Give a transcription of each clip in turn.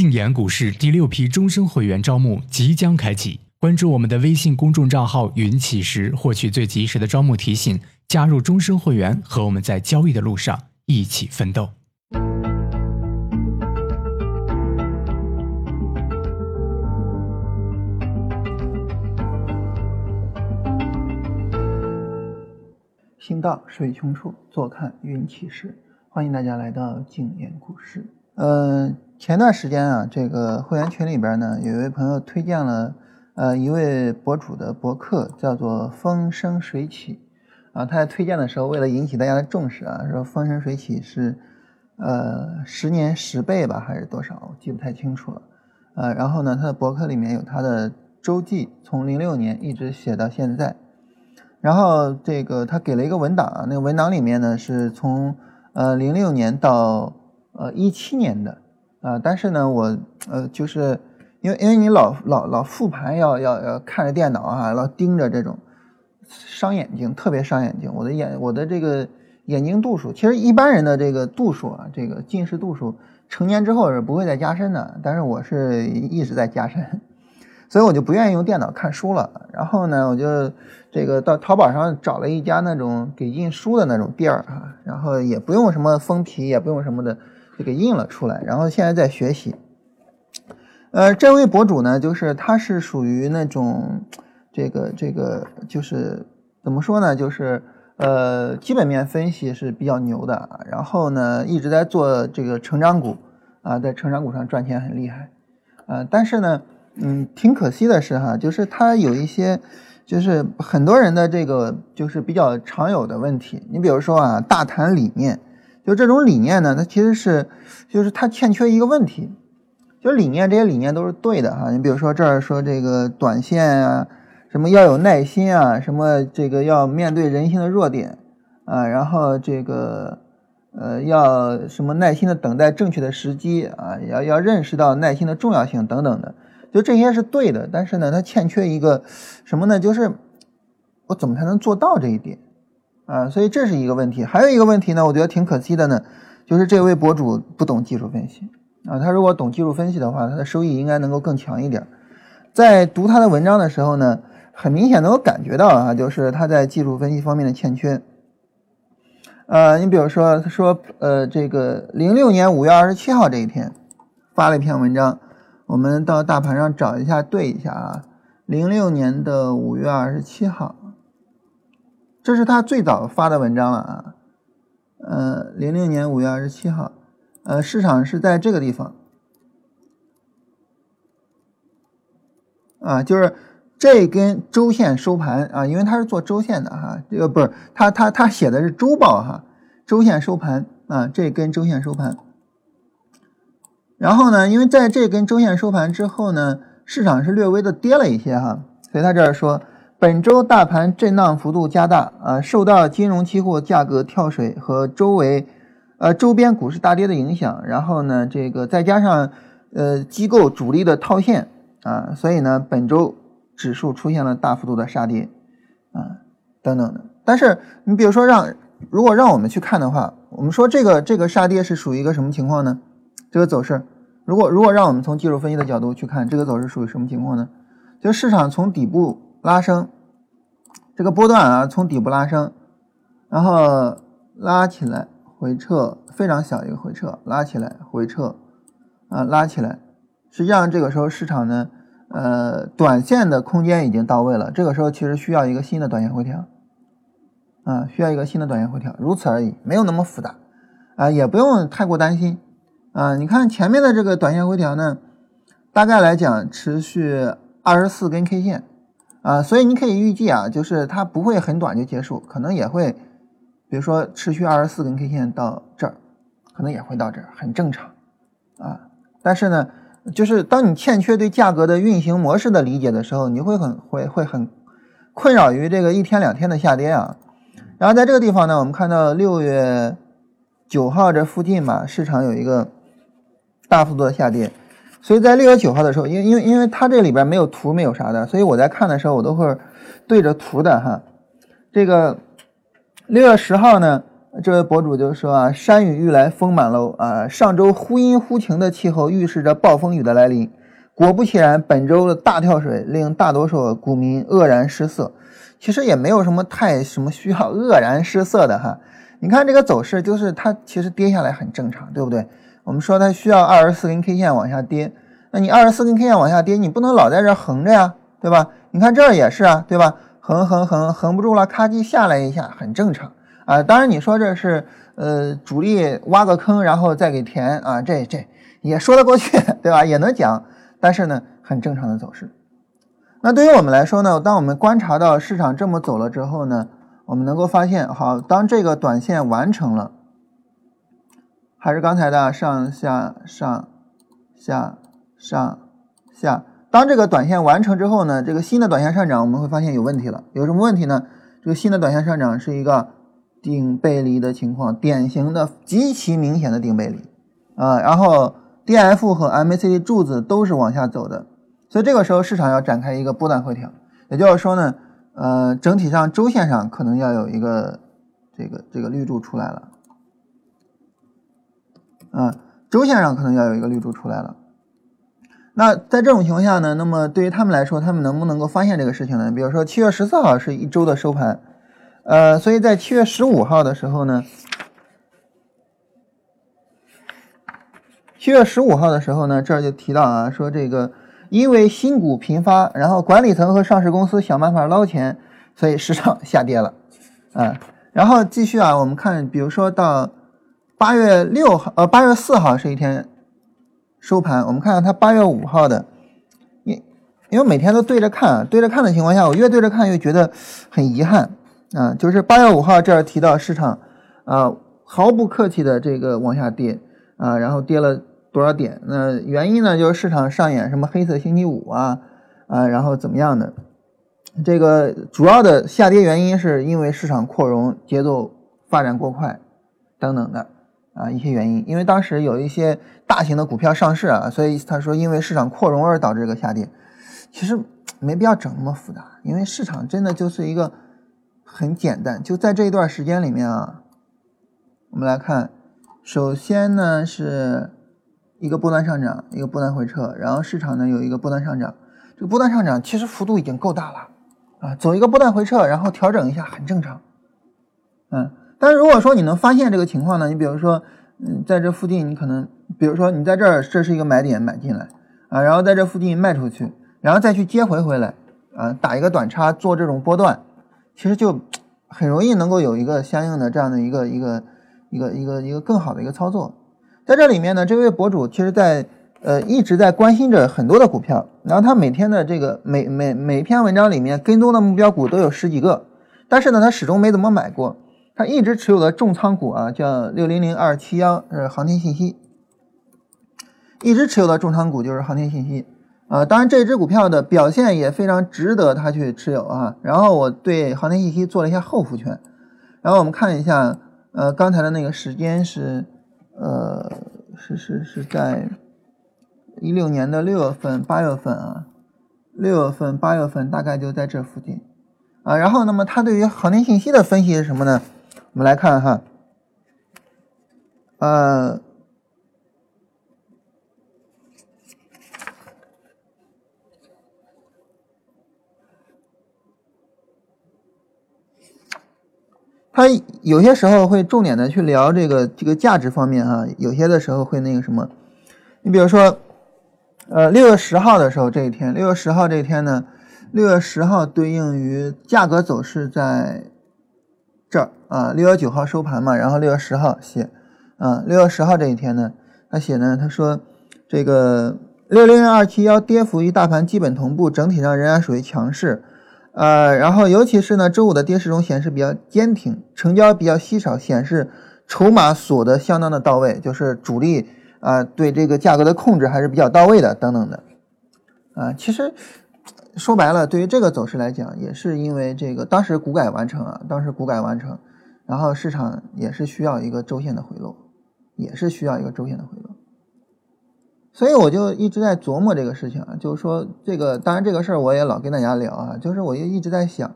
静言股市第六批终身会员招募即将开启，关注我们的微信公众账号“云起时”，获取最及时的招募提醒，加入终身会员，和我们在交易的路上一起奋斗。行到水穷处，坐看云起时。欢迎大家来到静言股市。嗯，前段时间啊，这个会员群里边呢，有一位朋友推荐了呃一位博主的博客，叫做风生水起。啊，他在推荐的时候，为了引起大家的重视啊，说风生水起是呃十年十倍吧，还是多少？我记不太清楚了。呃，然后呢，他的博客里面有他的周记，从零六年一直写到现在。然后这个他给了一个文档，那个文档里面呢是从呃零六年到呃一七年的啊，但是呢我呃就是因为因为你老老老复盘要要要看着电脑啊，老盯着这种伤眼睛，特别伤眼睛。我的眼我的这个眼睛度数，其实一般人的这个度数啊，这个近视度数成年之后是不会再加深的，但是我是一直在加深。所以我就不愿意用电脑看书了，然后呢，我就这个到淘宝上找了一家那种给印书的那种店儿啊，然后也不用什么封皮，也不用什么的，就给印了出来。然后现在在学习。呃，这位博主呢，就是他是属于那种这个这个就是怎么说呢，就是呃基本面分析是比较牛的，然后呢一直在做这个成长股啊，在成长股上赚钱很厉害，呃，但是呢。嗯，挺可惜的是哈，就是他有一些，就是很多人的这个就是比较常有的问题。你比如说啊，大谈理念，就这种理念呢，它其实是，就是它欠缺一个问题，就理念这些理念都是对的哈。你比如说这儿说这个短线啊，什么要有耐心啊，什么这个要面对人性的弱点啊，然后这个呃要什么耐心的等待正确的时机啊，要要认识到耐心的重要性等等的。就这些是对的，但是呢，它欠缺一个什么呢？就是我怎么才能做到这一点啊？所以这是一个问题。还有一个问题呢，我觉得挺可惜的呢，就是这位博主不懂技术分析啊。他如果懂技术分析的话，他的收益应该能够更强一点。在读他的文章的时候呢，很明显能够感觉到啊，就是他在技术分析方面的欠缺。呃，你比如说，他说，呃，这个零六年五月二十七号这一天发了一篇文章。我们到大盘上找一下，对一下啊，零六年的五月二十七号，这是他最早发的文章了啊，呃，零六年五月二十七号，呃，市场是在这个地方，啊，就是这根周线收盘啊，因为他是做周线的哈，这个不是他他他写的是周报哈，周线收盘啊，这根周线收盘。然后呢，因为在这根周线收盘之后呢，市场是略微的跌了一些哈，所以他这儿说，本周大盘震荡幅度加大啊，受到金融期货价格跳水和周围，呃周边股市大跌的影响，然后呢，这个再加上呃机构主力的套现啊，所以呢，本周指数出现了大幅度的杀跌啊，等等的。但是你比如说让如果让我们去看的话，我们说这个这个杀跌是属于一个什么情况呢？这个走势，如果如果让我们从技术分析的角度去看，这个走势属于什么情况呢？就市场从底部拉升，这个波段啊，从底部拉升，然后拉起来回撤，非常小一个回撤，拉起来回撤，啊，拉起来，实际上这个时候市场呢，呃，短线的空间已经到位了，这个时候其实需要一个新的短线回调，啊，需要一个新的短线回调，如此而已，没有那么复杂，啊，也不用太过担心。啊，你看前面的这个短线回调呢，大概来讲持续二十四根 K 线，啊，所以你可以预计啊，就是它不会很短就结束，可能也会，比如说持续二十四根 K 线到这儿，可能也会到这儿，很正常，啊，但是呢，就是当你欠缺对价格的运行模式的理解的时候，你会很会会很困扰于这个一天两天的下跌啊，然后在这个地方呢，我们看到六月九号这附近吧，市场有一个。大幅度的下跌，所以在六月九号的时候，因因为因为它这里边没有图没有啥的，所以我在看的时候我都会对着图的哈。这个六月十号呢，这位博主就说啊，山雨欲来风满楼啊，上周忽阴忽晴的气候预示着暴风雨的来临。果不其然，本周的大跳水令大多数股民愕然失色。其实也没有什么太什么需要愕然失色的哈。你看这个走势，就是它其实跌下来很正常，对不对？我们说它需要二十四根 K 线往下跌，那你二十四根 K 线往下跌，你不能老在这横着呀，对吧？你看这儿也是啊，对吧？横横横横不住了，咔叽下来一下，很正常啊。当然你说这是呃主力挖个坑然后再给填啊，这这也说得过去，对吧？也能讲，但是呢，很正常的走势。那对于我们来说呢，当我们观察到市场这么走了之后呢，我们能够发现，好，当这个短线完成了，还是刚才的上下上下上下。当这个短线完成之后呢，这个新的短线上涨，我们会发现有问题了。有什么问题呢？这个新的短线上涨是一个顶背离的情况，典型的极其明显的顶背离啊。然后 D F 和 M A C D 柱子都是往下走的。所以这个时候市场要展开一个波段回调，也就是说呢，呃，整体上周线上可能要有一个这个这个绿柱出来了，啊，周线上可能要有一个绿柱出来了。那在这种情况下呢，那么对于他们来说，他们能不能够发现这个事情呢？比如说七月十四号是一周的收盘，呃，所以在七月十五号的时候呢，七月十五号的时候呢，这儿就提到啊，说这个。因为新股频发，然后管理层和上市公司想办法捞钱，所以市场 下跌了，啊，然后继续啊，我们看，比如说到八月六号，呃，八月四号是一天收盘，我们看看它八月五号的，因因为每天都对着看，对着看的情况下，我越对着看越觉得很遗憾，啊，就是八月五号这儿提到市场，啊，毫不客气的这个往下跌，啊，然后跌了。多少点？那原因呢？就是市场上演什么黑色星期五啊啊，然后怎么样的？这个主要的下跌原因是因为市场扩容节奏发展过快等等的啊一些原因。因为当时有一些大型的股票上市啊，所以他说因为市场扩容而导致这个下跌。其实没必要整那么复杂，因为市场真的就是一个很简单。就在这一段时间里面啊，我们来看，首先呢是。一个波段上涨，一个波段回撤，然后市场呢有一个波段上涨，这个波段上涨其实幅度已经够大了啊，走一个波段回撤，然后调整一下很正常，嗯，但是如果说你能发现这个情况呢，你比如说，嗯，在这附近你可能，比如说你在这儿这是一个买点买进来啊，然后在这附近卖出去，然后再去接回回来啊，打一个短差做这种波段，其实就很容易能够有一个相应的这样的一个一个一个一个一个更好的一个操作。在这里面呢，这位博主其实，在呃一直在关心着很多的股票，然后他每天的这个每每每篇文章里面跟踪的目标股都有十几个，但是呢，他始终没怎么买过，他一直持有的重仓股啊，叫六零零二七幺，是航天信息，一直持有的重仓股就是航天信息啊，当然这只股票的表现也非常值得他去持有啊，然后我对航天信息做了一下后复权，然后我们看一下，呃，刚才的那个时间是。呃，是是是在一六年的六月份、八月份啊，六月份、八月份大概就在这附近啊。然后，那么他对于航天信息的分析是什么呢？我们来看哈，呃。他有些时候会重点的去聊这个这个价值方面哈，有些的时候会那个什么，你比如说，呃，六月十号的时候这一天，六月十号这一天呢，六月十号对应于价格走势在啊，六月九号收盘嘛，然后六月十号写，啊，六月十号这一天呢，他写呢，他说这个六零零二七幺跌幅与大盘基本同步，整体上仍然属于强势。呃，然后尤其是呢，周五的跌势中显示比较坚挺，成交比较稀少，显示筹码锁的相当的到位，就是主力啊对这个价格的控制还是比较到位的，等等的。啊，其实说白了，对于这个走势来讲，也是因为这个当时股改完成啊，当时股改完成，然后市场也是需要一个周线的回落，也是需要一个周线的回落。所以我就一直在琢磨这个事情啊，就是说这个，当然这个事儿我也老跟大家聊啊，就是我就一直在想，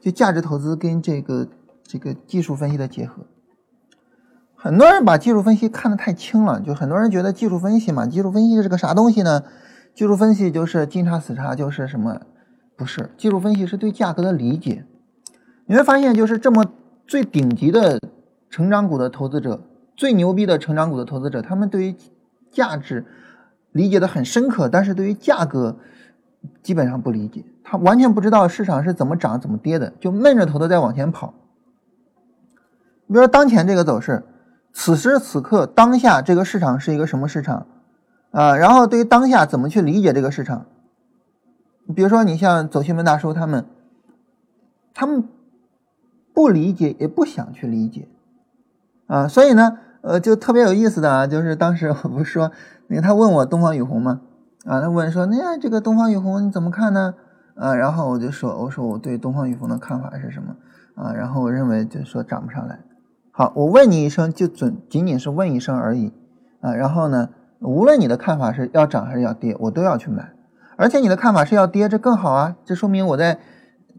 就价值投资跟这个这个技术分析的结合很多人把技术分析看得太轻了，就很多人觉得技术分析嘛，技术分析是个啥东西呢？技术分析就是金叉死叉，就是什么？不是，技术分析是对价格的理解。你会发现，就是这么最顶级的成长股的投资者，最牛逼的成长股的投资者，他们对于价值理解的很深刻，但是对于价格基本上不理解，他完全不知道市场是怎么涨怎么跌的，就闷着头的在往前跑。你比如说当前这个走势。此时此刻，当下这个市场是一个什么市场啊？然后对于当下怎么去理解这个市场？比如说，你像走新闻大叔他们，他们不理解也不想去理解啊。所以呢，呃，就特别有意思的啊，就是当时 我不是说，那个他问我东方雨虹吗？啊，他问说，那这个东方雨虹你怎么看呢？啊，然后我就说，我说我对东方雨虹的看法是什么？啊，然后我认为就说涨不上来。好，我问你一声，就准仅仅是问一声而已，啊，然后呢，无论你的看法是要涨还是要跌，我都要去买，而且你的看法是要跌，这更好啊，这说明我在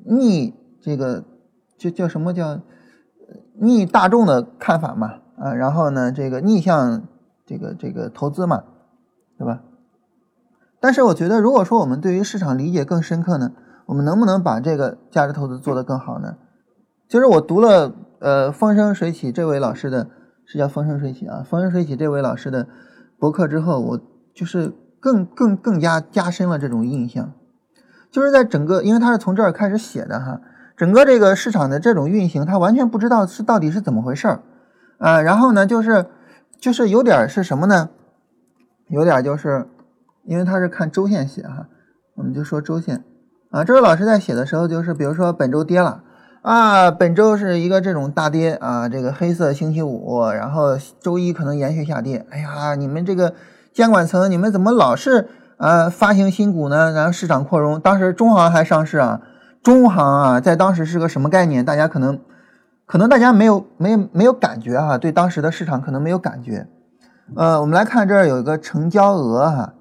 逆这个，就叫什么叫逆大众的看法嘛，啊，然后呢，这个逆向这个这个投资嘛，对吧？但是我觉得，如果说我们对于市场理解更深刻呢，我们能不能把这个价值投资做得更好呢？其实我读了。呃，风生水起这位老师的是叫风生水起啊，风生水起这位老师的博客之后，我就是更更更加加深了这种印象，就是在整个，因为他是从这儿开始写的哈，整个这个市场的这种运行，他完全不知道是到底是怎么回事儿啊，然后呢，就是就是有点是什么呢？有点就是因为他是看周线写哈，我们就说周线啊，这位老师在写的时候，就是比如说本周跌了。啊，本周是一个这种大跌啊，这个黑色星期五，然后周一可能延续下跌。哎呀，你们这个监管层，你们怎么老是啊发行新股呢？然后市场扩容，当时中行还上市啊，中行啊，在当时是个什么概念？大家可能可能大家没有没有没有感觉哈，对当时的市场可能没有感觉。呃，我们来看这儿有一个成交额哈，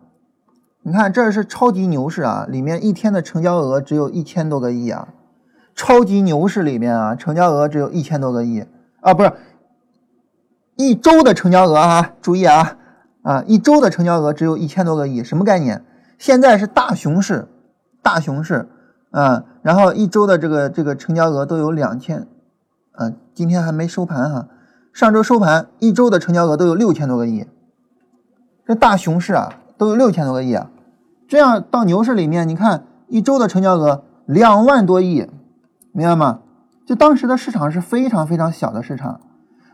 你看这是超级牛市啊，里面一天的成交额只有一千多个亿啊。超级牛市里面啊，成交额只有一千多个亿啊，不是一周的成交额啊，注意啊啊，一周的成交额只有一千多个亿，什么概念？现在是大熊市，大熊市啊，然后一周的这个这个成交额都有两千，啊，今天还没收盘哈，上周收盘一周的成交额都有六千多个亿，这大熊市啊，都有六千多个亿啊，这样到牛市里面，你看一周的成交额两万多亿。明白吗？就当时的市场是非常非常小的市场。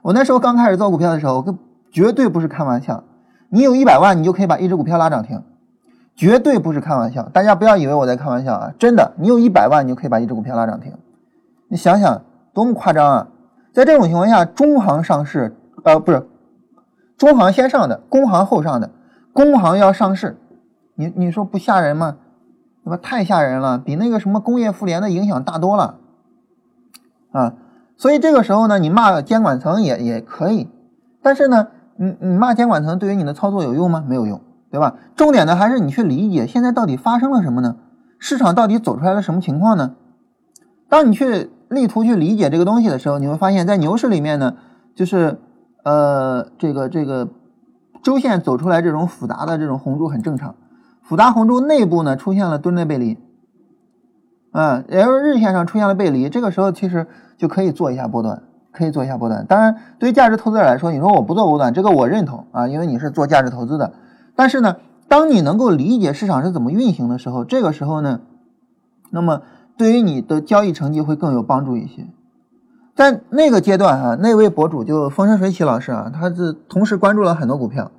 我那时候刚开始做股票的时候，我跟绝对不是开玩笑。你有一百万，你就可以把一只股票拉涨停，绝对不是开玩笑。大家不要以为我在开玩笑啊，真的，你有一百万，你就可以把一只股票拉涨停。你想想，多么夸张啊！在这种情况下，中行上市，呃，不是，中行先上的，工行后上的，工行要上市，你你说不吓人吗？对吧？太吓人了，比那个什么工业妇联的影响大多了。啊，所以这个时候呢，你骂监管层也也可以，但是呢，你你骂监管层对于你的操作有用吗？没有用，对吧？重点的还是你去理解现在到底发生了什么呢？市场到底走出来了什么情况呢？当你去力图去理解这个东西的时候，你会发现在牛市里面呢，就是呃这个这个周线走出来这种复杂的这种红柱很正常，复杂红柱内部呢出现了蹲类背离。嗯，也就是日线上出现了背离，这个时候其实就可以做一下波段，可以做一下波段。当然，对于价值投资者来说，你说我不做波段，这个我认同啊，因为你是做价值投资的。但是呢，当你能够理解市场是怎么运行的时候，这个时候呢，那么对于你的交易成绩会更有帮助一些。在那个阶段啊，那位博主就风生水起老师啊，他是同时关注了很多股票，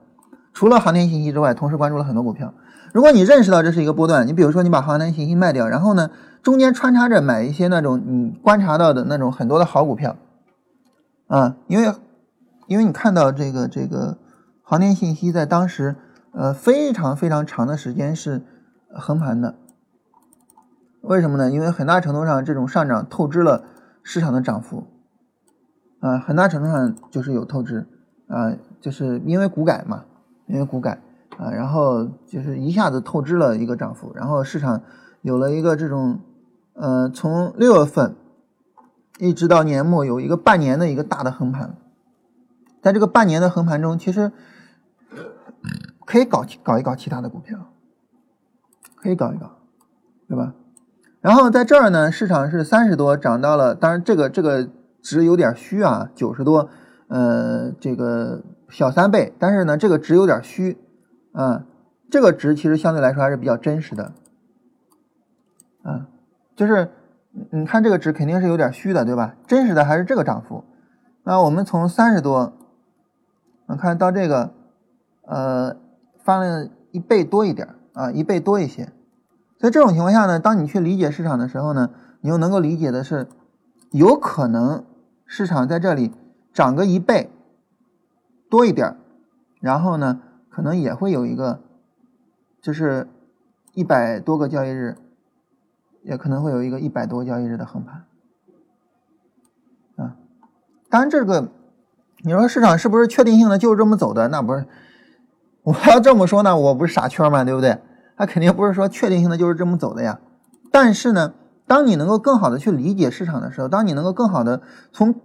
除了航天信息之外，同时关注了很多股票。如果你认识到这是一个波段，你比如说你把航天信息卖掉，然后呢？中间穿插着买一些那种你观察到的那种很多的好股票，啊，因为因为你看到这个这个航天信息在当时呃非常非常长的时间是横盘的，为什么呢？因为很大程度上这种上涨透支了市场的涨幅，啊，很大程度上就是有透支，啊，就是因为股改嘛，因为股改啊，然后就是一下子透支了一个涨幅，然后市场有了一个这种。呃，从六月份一直到年末，有一个半年的一个大的横盘，在这个半年的横盘中，其实可以搞搞一搞其他的股票，可以搞一搞，对吧？然后在这儿呢，市场是三十多涨到了，当然这个这个值有点虚啊，九十多，呃，这个小三倍，但是呢，这个值有点虚，啊，这个值其实相对来说还是比较真实的，啊，就是你看这个值肯定是有点虚的，对吧？真实的还是这个涨幅。那我们从三十多，我看到这个，呃，翻了一倍多一点啊，一倍多一些。在这种情况下呢，当你去理解市场的时候呢，你又能够理解的是，有可能市场在这里涨个一倍多一点然后呢，可能也会有一个，就是一百多个交易日，也可能会有一个一百多个交易日的横盘，啊，当然这个你说市场是不是确定性的就是这么走的？那不是，我要这么说呢，我不是傻圈吗？对不对？它肯定不是说确定性的就是这么走的呀，但是呢，当你能够更好的去理解市场的时候，当你能够更好的从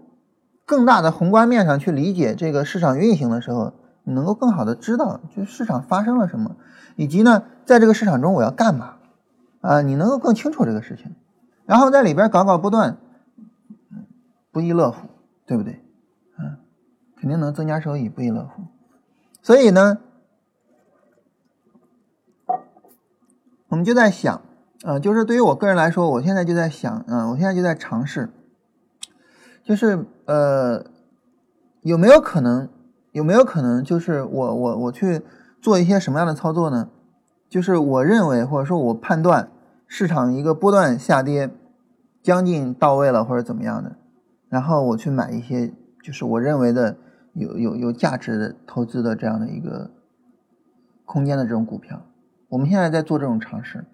更大的宏观面上去理解这个市场运行的时候，你能够更好的知道就市场发生了什么，以及呢，在这个市场中我要干嘛啊？你能够更清楚这个事情，然后在里边搞搞波段，不亦乐乎，对不对？嗯，肯定能增加收益，不亦乐乎。所以呢。我们就在想，呃，就是对于我个人来说，我现在就在想，嗯，我现在就在尝试，就是呃，有没有可能，有没有可能，就是我我我去做一些什么样的操作呢？就是我认为或者说我判断市场一个波段下跌将近到位了或者怎么样的，然后我去买一些就是我认为的有有有价值的投资的这样的一个空间的这种股票。我们现在在做这种尝试，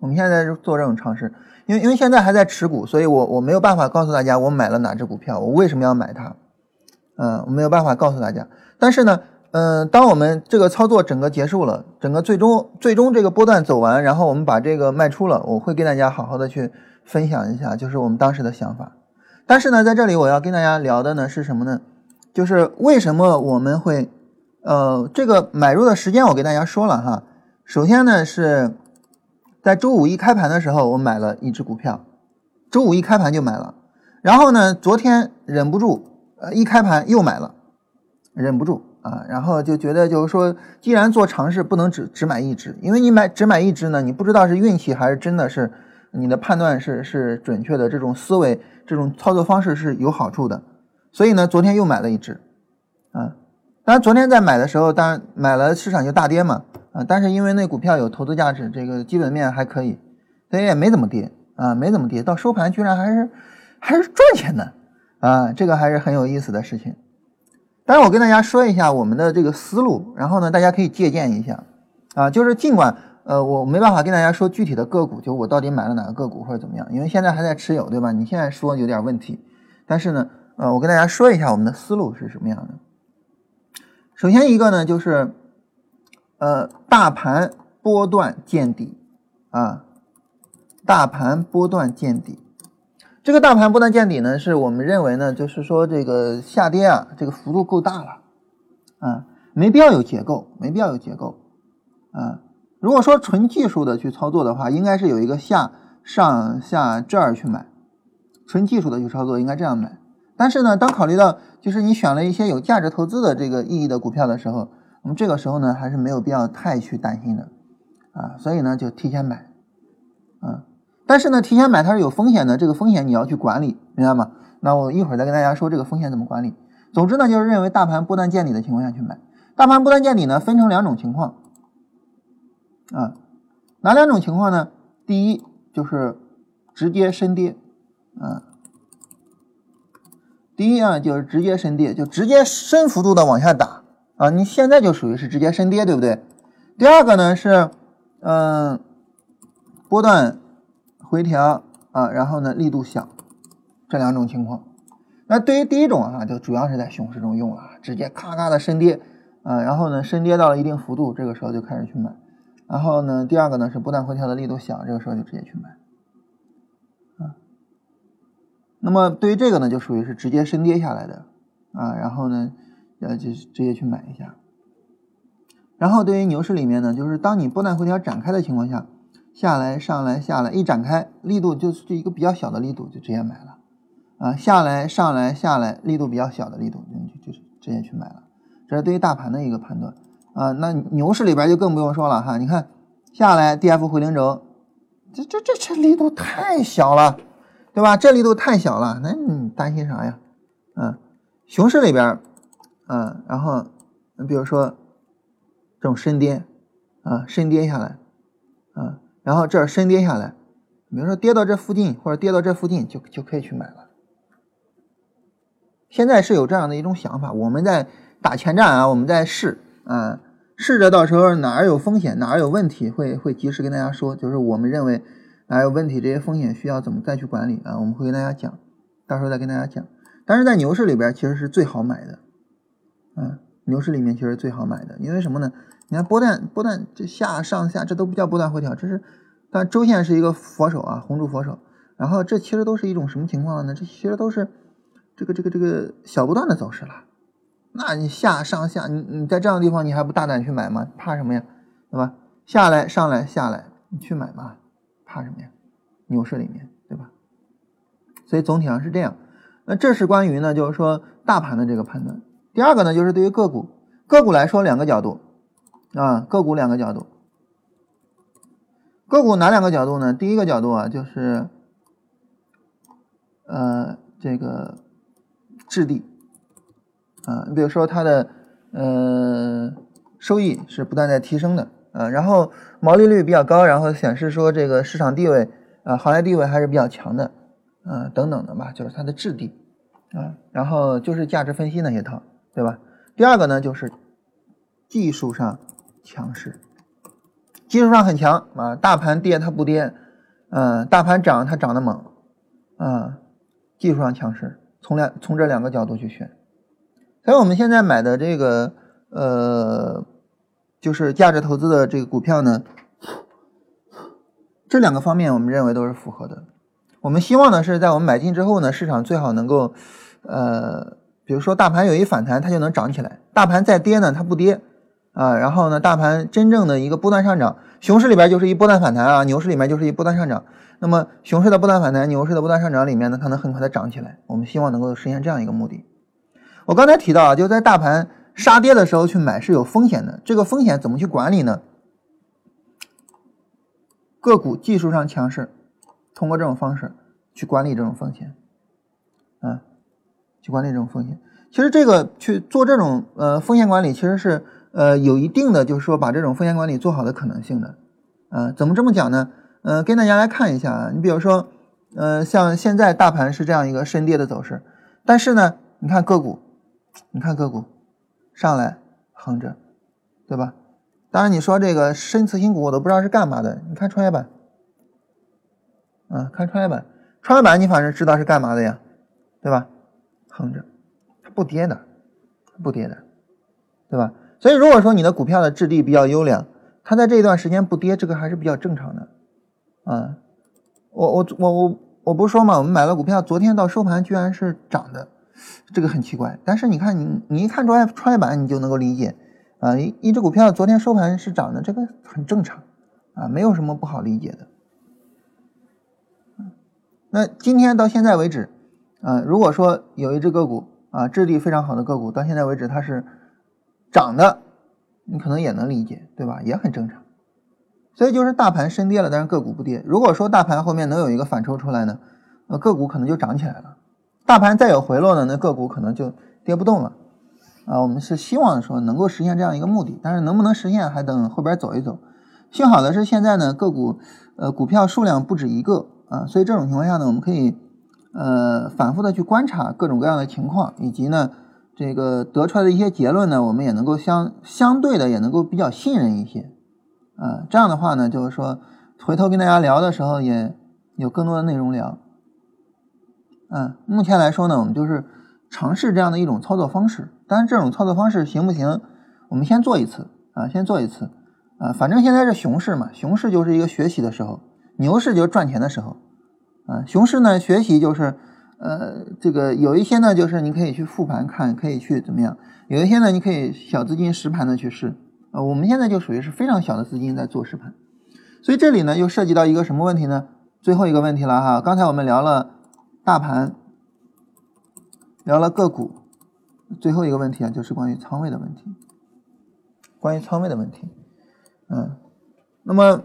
我们现在在做这种尝试，因为因为现在还在持股，所以我我没有办法告诉大家我买了哪只股票，我为什么要买它，嗯，我没有办法告诉大家。但是呢，嗯，当我们这个操作整个结束了，整个最终最终这个波段走完，然后我们把这个卖出了，我会跟大家好好的去分享一下，就是我们当时的想法。但是呢，在这里我要跟大家聊的呢是什么呢？就是为什么我们会。呃，这个买入的时间我给大家说了哈。首先呢是在周五一开盘的时候，我买了一只股票，周五一开盘就买了。然后呢，昨天忍不住，呃，一开盘又买了，忍不住啊。然后就觉得就是说，既然做尝试，不能只只买一只，因为你买只买一只呢，你不知道是运气还是真的是你的判断是是准确的，这种思维这种操作方式是有好处的。所以呢，昨天又买了一只，啊。当然，昨天在买的时候，当然买了市场就大跌嘛，啊，但是因为那股票有投资价值，这个基本面还可以，所以也没怎么跌啊，没怎么跌，到收盘居然还是还是赚钱的啊，这个还是很有意思的事情。当然，我跟大家说一下我们的这个思路，然后呢，大家可以借鉴一下啊，就是尽管呃我没办法跟大家说具体的个股，就我到底买了哪个个股或者怎么样，因为现在还在持有，对吧？你现在说有点问题，但是呢，呃，我跟大家说一下我们的思路是什么样的。首先一个呢，就是，呃，大盘波段见底，啊，大盘波段见底，这个大盘波段见底呢，是我们认为呢，就是说这个下跌啊，这个幅度够大了，啊，没必要有结构，没必要有结构，啊，如果说纯技术的去操作的话，应该是有一个下上下这儿去买，纯技术的去操作应该这样买。但是呢，当考虑到就是你选了一些有价值投资的这个意义的股票的时候，那么这个时候呢，还是没有必要太去担心的，啊，所以呢就提前买，啊，但是呢提前买它是有风险的，这个风险你要去管理，明白吗？那我一会儿再跟大家说这个风险怎么管理。总之呢，就是认为大盘波段见底的情况下去买，大盘波段见底呢分成两种情况，啊，哪两种情况呢？第一就是直接深跌，啊。第一啊，就是直接深跌，就直接深幅度的往下打啊！你现在就属于是直接深跌，对不对？第二个呢是，嗯，波段回调啊，然后呢力度小，这两种情况。那对于第一种啊，就主要是在熊市中用了，直接咔咔的深跌啊，然后呢深跌到了一定幅度，这个时候就开始去买。然后呢，第二个呢是波段回调的力度小，这个时候就直接去买。那么对于这个呢，就属于是直接深跌下来的，啊，然后呢，呃，就直接去买一下。然后对于牛市里面呢，就是当你波段回调展开的情况下，下来上来下来一展开，力度就是一个比较小的力度，就直接买了。啊，下来上来下来，力度比较小的力度，就就直接去买了。这是对于大盘的一个判断啊。那牛市里边就更不用说了哈，你看下来 D F 回零轴，这这这这力度太小了，对吧？这力度太小了，那你担心啥呀？嗯，熊市里边，嗯，然后你比如说。这种深跌，啊，深跌下来，啊，然后这儿深跌下来，比如说跌到这附近或者跌到这附近，就就可以去买了。现在是有这样的一种想法，我们在打前站啊，我们在试，啊，试着到时候哪儿有风险，哪儿有问题，会会及时跟大家说，就是我们认为哪有问题，这些风险需要怎么再去管理啊，我们会跟大家讲，到时候再跟大家讲。但是在牛市里边其实是最好买的，嗯。牛市里面其实最好买的，因为什么呢？你看波段波段这下上下，这都不叫波段回调，这是，但周线是一个佛手啊，红柱佛手。然后这其实都是一种什么情况呢？这其实都是这个这个这个小波段的走势了。那你下上下，你你在这样的地方你还不大胆去买吗？怕什么呀？对吧？下来上来下来，你去买嘛？怕什么呀？牛市里面，对吧？所以总体上是这样。那这是关于呢，就是说大盘的这个判断。第二个呢，就是对于个股，个股来说两个角度啊，个股两个角度，个股哪两个角度呢？第一个角度啊，就是呃这个质地啊，你比如说它的呃收益是不断在提升的啊，然后毛利率比较高，然后显示说这个市场地位啊，行业地位还是比较强的啊，等等的吧，就是它的质地啊，然后就是价值分析那些套。对吧？第二个呢，就是技术上强势，技术上很强啊。大盘跌它不跌，嗯，大盘涨它涨得猛，啊，技术上强势。从两从这两个角度去选，所以我们现在买的这个呃，就是价值投资的这个股票呢，这两个方面我们认为都是符合的。我们希望呢是在我们买进之后呢，市场最好能够呃。比如说大盘有一反弹，它就能涨起来；大盘再跌呢，它不跌啊。然后呢，大盘真正的一个波段上涨，熊市里边就是一波段反弹啊，牛市里面就是一波段上涨。那么熊市的波段反弹，牛市的波段上涨里面呢，它能很快的涨起来。我们希望能够实现这样一个目的。我刚才提到啊，就在大盘杀跌的时候去买是有风险的，这个风险怎么去管理呢？个股技术上强势，通过这种方式去管理这种风险，啊。去管理这种风险，其实这个去做这种呃风险管理，其实是呃有一定的就是说把这种风险管理做好的可能性的，啊，怎么这么讲呢？呃，跟大家来看一下啊，你比如说，呃，像现在大盘是这样一个深跌的走势，但是呢，你看个股，你看个股上来横着，对吧？当然你说这个深次新股我都不知道是干嘛的，你看创业板，啊，看创业板，创业板你反正知道是干嘛的呀，对吧？横着，它不跌的，不跌的，对吧？所以如果说你的股票的质地比较优良，它在这一段时间不跌，这个还是比较正常的，啊，我我我我我不是说嘛，我们买了股票，昨天到收盘居然是涨的，这个很奇怪。但是你看你你一看创业创业板，你就能够理解，啊，一一只股票昨天收盘是涨的，这个很正常，啊，没有什么不好理解的。那今天到现在为止。啊，如果说有一只个股啊，质地非常好的个股，到现在为止它是涨的，你可能也能理解，对吧？也很正常。所以就是大盘深跌了，但是个股不跌。如果说大盘后面能有一个反抽出来呢，呃，个股可能就涨起来了。大盘再有回落呢，那个股可能就跌不动了。啊，我们是希望说能够实现这样一个目的，但是能不能实现还等后边走一走。幸好的是现在呢，个股呃股票数量不止一个啊，所以这种情况下呢，我们可以。呃，反复的去观察各种各样的情况，以及呢，这个得出来的一些结论呢，我们也能够相相对的也能够比较信任一些，啊，这样的话呢，就是说回头跟大家聊的时候也有更多的内容聊，嗯，目前来说呢，我们就是尝试这样的一种操作方式，但是这种操作方式行不行，我们先做一次啊，先做一次啊，反正现在是熊市嘛，熊市就是一个学习的时候，牛市就是赚钱的时候。啊，熊市呢，学习就是，呃，这个有一些呢，就是你可以去复盘看，可以去怎么样？有一些呢，你可以小资金实盘的去试。呃，我们现在就属于是非常小的资金在做实盘，所以这里呢又涉及到一个什么问题呢？最后一个问题了哈。刚才我们聊了大盘，聊了个股，最后一个问题啊，就是关于仓位的问题。关于仓位的问题，嗯，那么。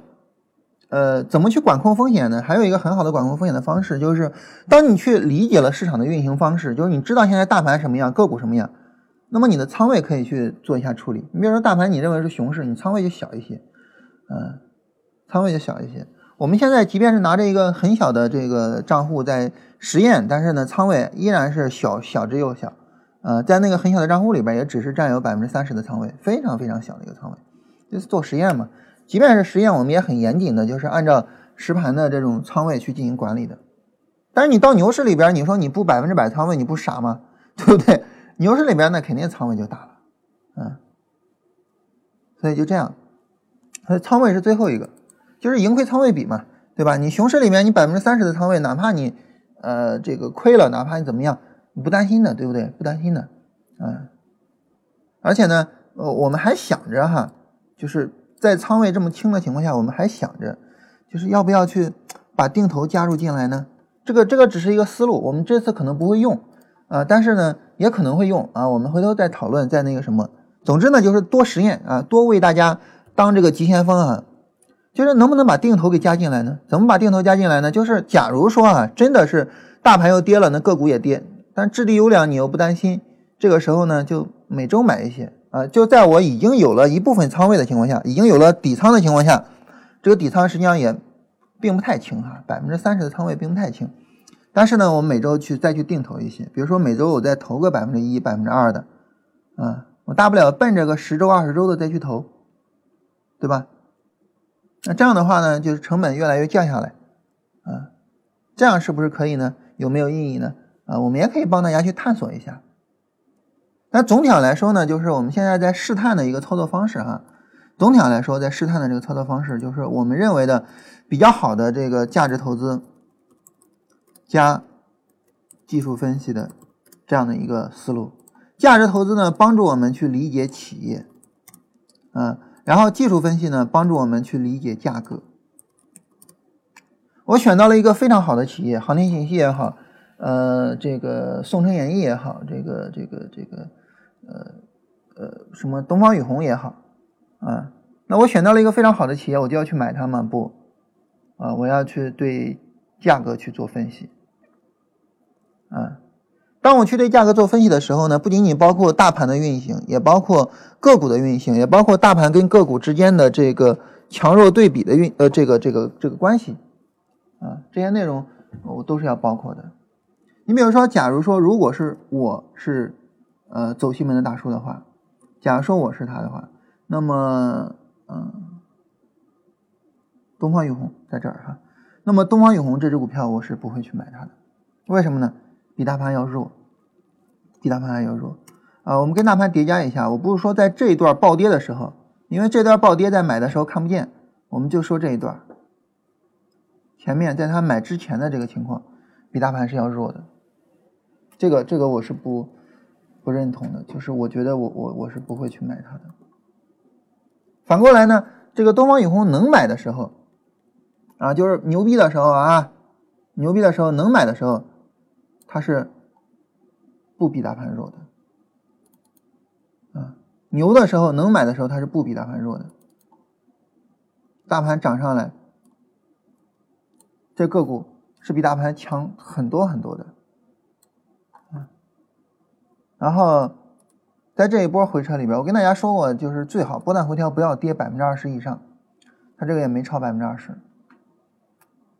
呃，怎么去管控风险呢？还有一个很好的管控风险的方式，就是当你去理解了市场的运行方式，就是你知道现在大盘什么样，个股什么样，那么你的仓位可以去做一下处理。你比如说大盘，你认为是熊市，你仓位就小一些，嗯，仓位就小一些。我们现在即便是拿着一个很小的这个账户在实验，但是呢，仓位依然是小小之又小，呃，在那个很小的账户里边，也只是占有百分之三十的仓位，非常非常小的一个仓位，就是做实验嘛。即便是实验，我们也很严谨的，就是按照实盘的这种仓位去进行管理的。但是你到牛市里边，你说你不百分之百仓位，你不傻吗？对不对？牛市里边那肯定仓位就大了，嗯。所以就这样，所以仓位是最后一个，就是盈亏仓位比嘛，对吧？你熊市里面你百分之三十的仓位，哪怕你呃这个亏了，哪怕你怎么样，你不担心的，对不对？不担心的，嗯。而且呢，呃，我们还想着哈，就是。在仓位这么轻的情况下，我们还想着，就是要不要去把定投加入进来呢？这个这个只是一个思路，我们这次可能不会用啊，但是呢也可能会用啊，我们回头再讨论，再那个什么。总之呢就是多实验啊，多为大家当这个急先锋啊，就是能不能把定投给加进来呢？怎么把定投加进来呢？就是假如说啊，真的是大盘又跌了，那个股也跌，但质地优良你又不担心，这个时候呢就每周买一些。啊，就在我已经有了一部分仓位的情况下，已经有了底仓的情况下，这个底仓实际上也并不太轻哈，百分之三十的仓位并不太轻。但是呢，我每周去再去定投一些，比如说每周我再投个百分之一、百分之二的，啊，我大不了奔着个十周、二十周的再去投，对吧？那这样的话呢，就是成本越来越降下来，啊，这样是不是可以呢？有没有意义呢？啊，我们也可以帮大家去探索一下。那总体上来说呢，就是我们现在在试探的一个操作方式哈。总体上来说，在试探的这个操作方式，就是我们认为的比较好的这个价值投资加技术分析的这样的一个思路。价值投资呢，帮助我们去理解企业，嗯，然后技术分析呢，帮助我们去理解价格。我选到了一个非常好的企业，航天信息也好，呃，这个宋城演艺也好，这个这个这个。呃呃，什么东方雨虹也好，啊，那我选到了一个非常好的企业，我就要去买它吗？不，啊，我要去对价格去做分析，啊，当我去对价格做分析的时候呢，不仅仅包括大盘的运行，也包括个股的运行，也包括大盘跟个股之间的这个强弱对比的运呃这个这个这个关系，啊，这些内容我都是要包括的。你比如说，假如说如果是我是。呃，走西门的大叔的话，假如说我是他的话，那么，嗯，东方雨虹在这儿哈，那么东方雨虹这只股票我是不会去买它的，为什么呢？比大盘要弱，比大盘还要弱啊！我们跟大盘叠加一下，我不是说在这一段暴跌的时候，因为这段暴跌在买的时候看不见，我们就说这一段，前面在他买之前的这个情况，比大盘是要弱的，这个这个我是不。不认同的，就是我觉得我我我是不会去买它的。反过来呢，这个东方雨虹能买的时候，啊，就是牛逼的时候啊，牛逼的时候能买的时候，它是不比大盘弱的。啊，牛的时候能买的时候，它是不比大盘弱的。大盘涨上来，这个股是比大盘强很多很多的。嗯然后，在这一波回撤里边，我跟大家说过，就是最好波段回调不要跌百分之二十以上，它这个也没超百分之二十，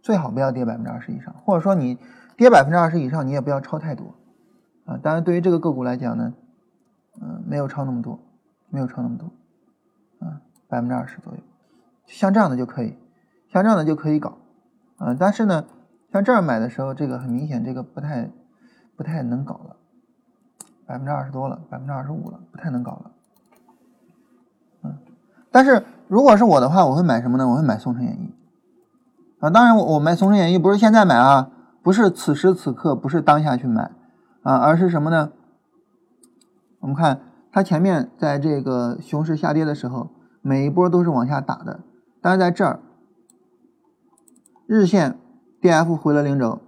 最好不要跌百分之二十以上，或者说你跌百分之二十以上，你也不要超太多，啊，当然对于这个个股来讲呢，嗯，没有超那么多，没有超那么多，啊，百分之二十左右，像这样的就可以，像这样的就可以搞，啊，但是呢，像这儿买的时候，这个很明显，这个不太不太能搞了。百分之二十多了，百分之二十五了，不太能搞了。嗯，但是如果是我的话，我会买什么呢？我会买《宋城演义》啊。当然，我我买《宋城演义》不是现在买啊，不是此时此刻，不是当下去买啊，而是什么呢？我们看它前面在这个熊市下跌的时候，每一波都是往下打的，但是在这儿，日线 D F 回了零轴，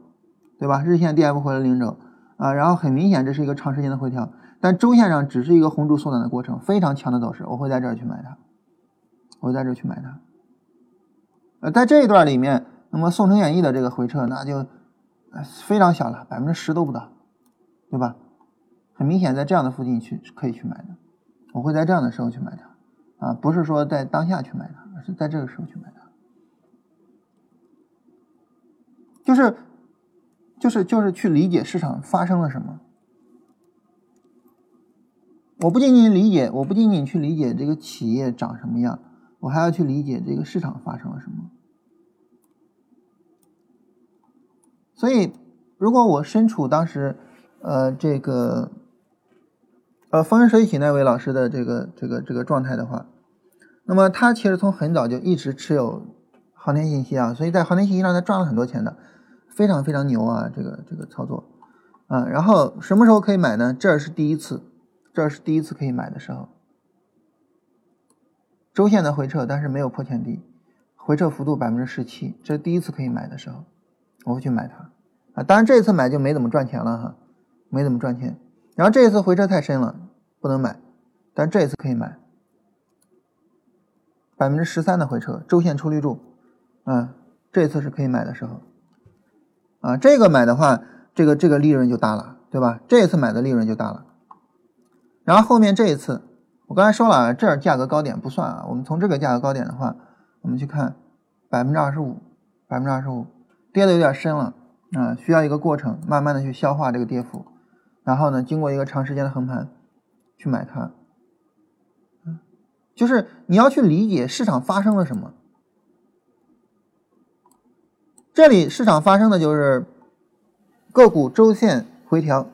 对吧？日线 D F 回了零轴啊，然后很明显这是一个长时间的回调，但周线上只是一个红柱缩短的过程，非常强的走势，我会在这儿去买它，我会在这儿去买它。呃，在这一段里面，那么宋城演艺的这个回撤那就非常小了，百分之十都不到，对吧？很明显，在这样的附近去可以去买的，我会在这样的时候去买它，啊，不是说在当下去买它，而是在这个时候去买它，就是就是就是去理解市场发生了什么。我不仅仅理解，我不仅仅去理解这个企业长什么样。我还要去理解这个市场发生了什么，所以如果我身处当时，呃，这个，呃，风生水起那位老师的这个这个这个状态的话，那么他其实从很早就一直持有航天信息啊，所以在航天信息上他赚了很多钱的，非常非常牛啊，这个这个操作，啊，然后什么时候可以买呢？这是第一次，这是第一次可以买的时候。周线的回撤，但是没有破前低，回撤幅度百分之十七，这是第一次可以买的时候，我会去买它啊。当然这一次买就没怎么赚钱了哈，没怎么赚钱。然后这一次回撤太深了，不能买，但这一次可以买，百分之十三的回撤，周线出绿柱，啊，这一次是可以买的时候啊。这个买的话，这个这个利润就大了，对吧？这一次买的利润就大了。然后后面这一次。我刚才说了，这儿价格高点不算啊。我们从这个价格高点的话，我们去看百分之二十五，百分之二十五跌的有点深了啊，需要一个过程，慢慢的去消化这个跌幅，然后呢，经过一个长时间的横盘去买它。就是你要去理解市场发生了什么。这里市场发生的就是个股周线回调，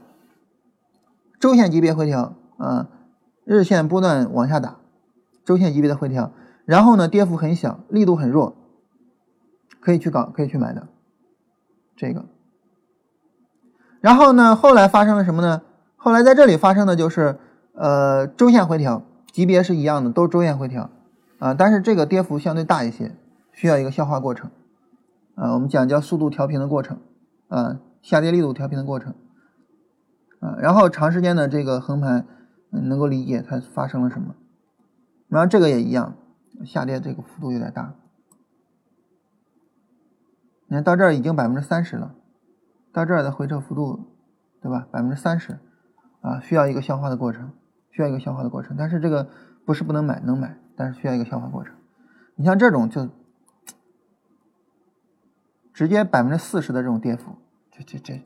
周线级别回调啊。日线波段往下打，周线级别的回调，然后呢，跌幅很小，力度很弱，可以去搞，可以去买的这个。然后呢，后来发生了什么呢？后来在这里发生的就是，呃，周线回调，级别是一样的，都是周线回调啊，但是这个跌幅相对大一些，需要一个消化过程啊，我们讲叫速度调平的过程啊，下跌力度调平的过程啊，然后长时间的这个横盘。能够理解它发生了什么，然后这个也一样，下跌这个幅度有点大。你看到这儿已经百分之三十了，到这儿的回撤幅度，对吧？百分之三十，啊，需要一个消化的过程，需要一个消化的过程。但是这个不是不能买，能买，但是需要一个消化过程。你像这种就直接百分之四十的这种跌幅，这这这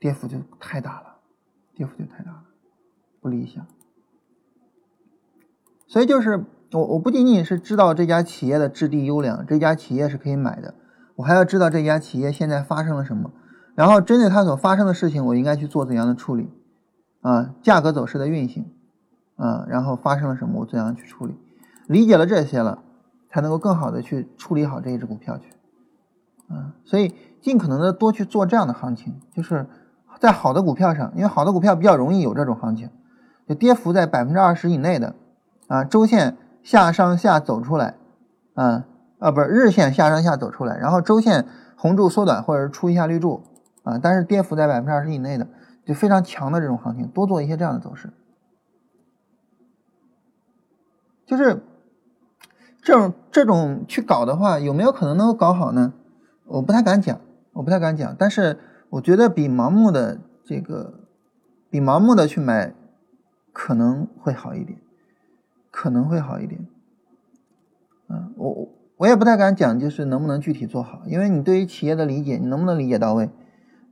跌幅就太大了，跌幅就太大了。不理想，所以就是我我不仅仅是知道这家企业的质地优良，这家企业是可以买的，我还要知道这家企业现在发生了什么，然后针对它所发生的事情，我应该去做怎样的处理啊？价格走势的运行啊，然后发生了什么，我怎样去处理？理解了这些了，才能够更好的去处理好这一只股票去啊。所以尽可能的多去做这样的行情，就是在好的股票上，因为好的股票比较容易有这种行情。就跌幅在百分之二十以内的，啊，周线下上下走出来，啊啊不是日线下上下走出来，然后周线红柱缩短或者是出一下绿柱，啊，但是跌幅在百分之二十以内的，就非常强的这种行情，多做一些这样的走势。就是这种这种去搞的话，有没有可能能够搞好呢？我不太敢讲，我不太敢讲，但是我觉得比盲目的这个，比盲目的去买。可能会好一点，可能会好一点，嗯，我我我也不太敢讲，就是能不能具体做好，因为你对于企业的理解，你能不能理解到位？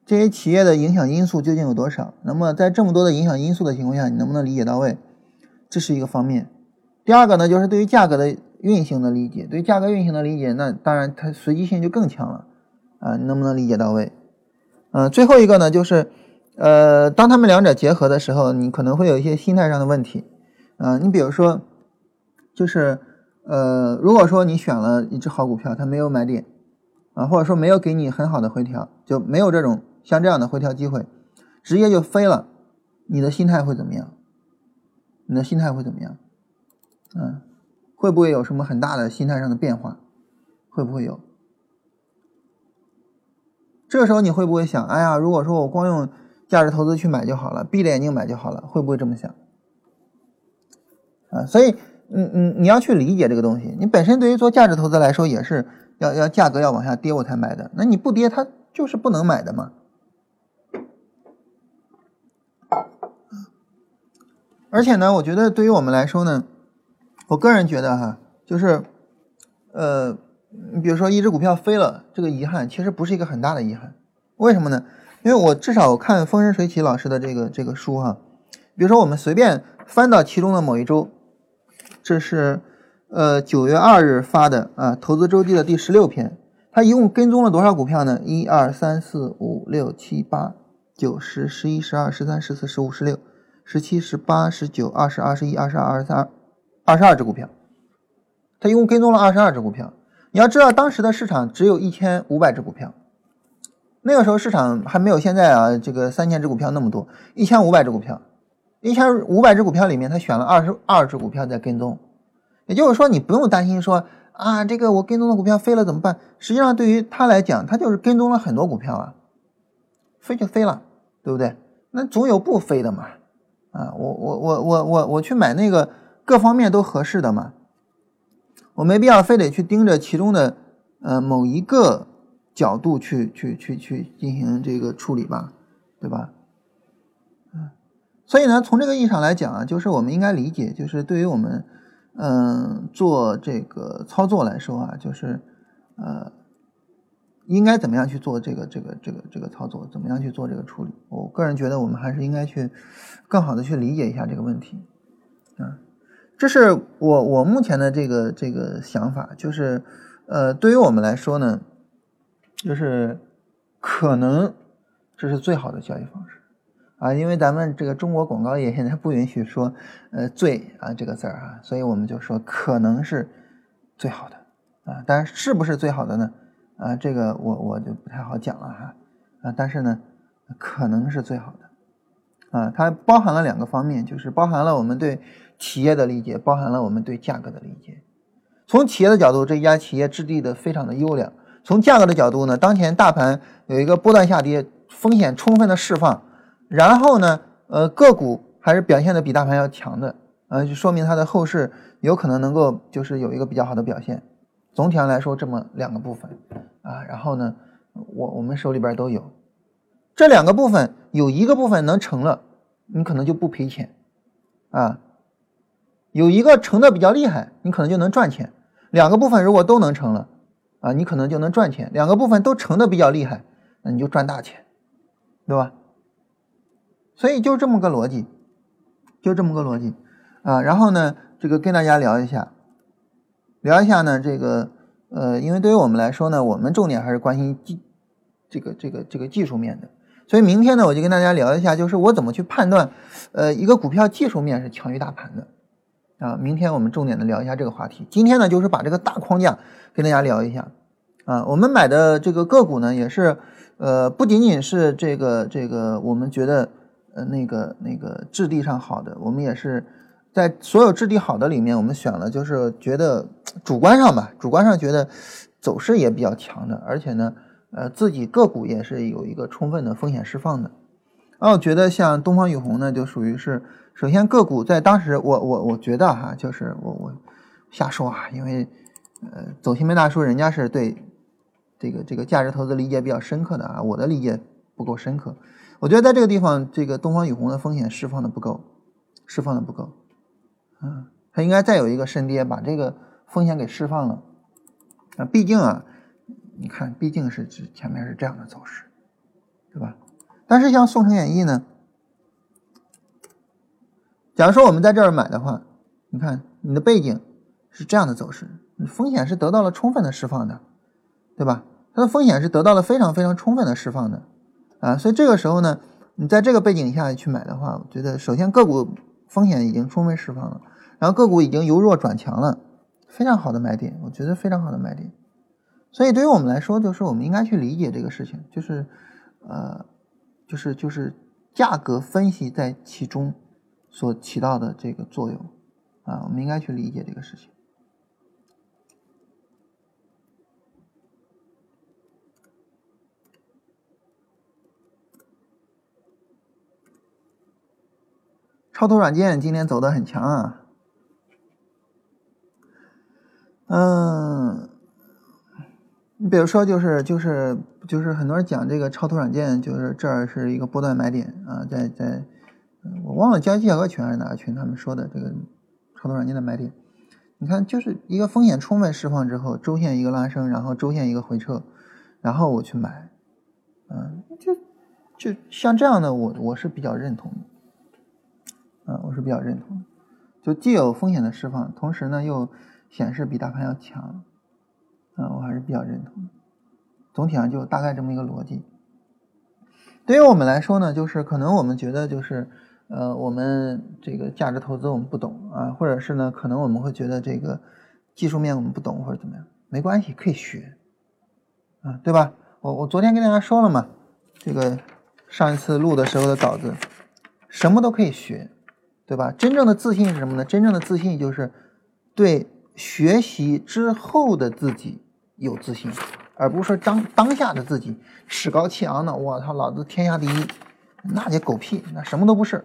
这些企业的影响因素究竟有多少？那么在这么多的影响因素的情况下，你能不能理解到位？这是一个方面。第二个呢，就是对于价格的运行的理解，对价格运行的理解，那当然它随机性就更强了啊，你能不能理解到位？嗯，最后一个呢，就是。呃，当他们两者结合的时候，你可能会有一些心态上的问题，啊，你比如说，就是呃，如果说你选了一只好股票，它没有买点，啊，或者说没有给你很好的回调，就没有这种像这样的回调机会，直接就飞了，你的心态会怎么样？你的心态会怎么样？嗯，会不会有什么很大的心态上的变化？会不会有？这时候你会不会想，哎呀，如果说我光用价值投资去买就好了，闭着眼睛买就好了，会不会这么想？啊，所以，嗯嗯，你要去理解这个东西。你本身对于做价值投资来说，也是要要价格要往下跌我才买的。那你不跌，它就是不能买的嘛。而且呢，我觉得对于我们来说呢，我个人觉得哈，就是，呃。你比如说，一只股票飞了，这个遗憾其实不是一个很大的遗憾，为什么呢？因为我至少看风生水起老师的这个这个书哈，比如说我们随便翻到其中的某一周，这是呃九月二日发的啊，投资周记的第十六篇，他一共跟踪了多少股票呢？一二三四五六七八九十十一十二十三十四十五十六十七十八十九二十二十一二十二二十三二十二只股票，他一共跟踪了二十二只股票。你要知道，当时的市场只有一千五百只股票，那个时候市场还没有现在啊，这个三千只股票那么多，一千五百只股票，一千五百只股票里面，他选了二十二只股票在跟踪，也就是说，你不用担心说啊，这个我跟踪的股票飞了怎么办？实际上，对于他来讲，他就是跟踪了很多股票啊，飞就飞了，对不对？那总有不飞的嘛，啊，我我我我我我去买那个各方面都合适的嘛。我没必要非得去盯着其中的呃某一个角度去去去去进行这个处理吧，对吧？所以呢，从这个意义上来讲啊，就是我们应该理解，就是对于我们嗯做这个操作来说啊，就是呃应该怎么样去做这个这个这个这个操作，怎么样去做这个处理？我个人觉得我们还是应该去更好的去理解一下这个问题，啊。这是我我目前的这个这个想法，就是，呃，对于我们来说呢，就是可能这是最好的交易方式啊，因为咱们这个中国广告业现在不允许说呃“最”啊这个字儿啊，所以我们就说可能是最好的啊，但是是不是最好的呢？啊，这个我我就不太好讲了哈啊，但是呢，可能是最好的啊，它包含了两个方面，就是包含了我们对。企业的理解包含了我们对价格的理解。从企业的角度，这一家企业质地的非常的优良；从价格的角度呢，当前大盘有一个波段下跌，风险充分的释放，然后呢，呃，个股还是表现的比大盘要强的，呃，就说明它的后市有可能能够就是有一个比较好的表现。总体上来说，这么两个部分啊，然后呢，我我们手里边都有这两个部分，有一个部分能成了，你可能就不赔钱啊。有一个成的比较厉害，你可能就能赚钱；两个部分如果都能成了，啊，你可能就能赚钱。两个部分都成的比较厉害，那你就赚大钱，对吧？所以就这么个逻辑，就这么个逻辑啊。然后呢，这个跟大家聊一下，聊一下呢，这个呃，因为对于我们来说呢，我们重点还是关心技这个这个这个技术面的。所以明天呢，我就跟大家聊一下，就是我怎么去判断，呃，一个股票技术面是强于大盘的。啊，明天我们重点的聊一下这个话题。今天呢，就是把这个大框架跟大家聊一下。啊，我们买的这个个股呢，也是，呃，不仅仅是这个这个，我们觉得呃那个那个质地上好的，我们也是在所有质地好的里面，我们选了，就是觉得主观上吧，主观上觉得走势也比较强的，而且呢，呃，自己个股也是有一个充分的风险释放的。啊，我觉得像东方雨虹呢，就属于是。首先，个股在当时，我我我觉得哈，就是我我瞎说啊，因为呃，走新闻大叔人家是对这个这个价值投资理解比较深刻的啊，我的理解不够深刻。我觉得在这个地方，这个东方雨虹的风险释放的不够，释放的不够，嗯，它应该再有一个深跌，把这个风险给释放了。啊，毕竟啊，你看，毕竟是前面是这样的走势，对吧？但是像宋城演艺呢？假如说我们在这儿买的话，你看你的背景是这样的走势，风险是得到了充分的释放的，对吧？它的风险是得到了非常非常充分的释放的，啊，所以这个时候呢，你在这个背景下去买的话，我觉得首先个股风险已经充分释放了，然后个股已经由弱转强了，非常好的买点，我觉得非常好的买点。所以对于我们来说，就是我们应该去理解这个事情，就是呃，就是就是价格分析在其中所起到的这个作用啊，我们应该去理解这个事情。超图软件今天走的很强啊，嗯，你比如说就是就是就是很多人讲这个超图软件，就是这儿是一个波段买点啊，在在，我忘了交易技巧群还是哪个群他们说的这个超图软件的买点，你看就是一个风险充分释放之后，周线一个拉升，然后周线一个回撤，然后我去买，嗯，就就像这样的我我是比较认同的。啊，我是比较认同的，就既有风险的释放，同时呢又显示比大盘要强，啊，我还是比较认同的。总体上就大概这么一个逻辑。对于我们来说呢，就是可能我们觉得就是，呃，我们这个价值投资我们不懂啊，或者是呢，可能我们会觉得这个技术面我们不懂或者怎么样，没关系，可以学，啊，对吧？我我昨天跟大家说了嘛，这个上一次录的时候的稿子，什么都可以学。对吧？真正的自信是什么呢？真正的自信就是对学习之后的自己有自信，而不是说当当下的自己趾高气昂的。我操，老子天下第一，那些狗屁，那什么都不是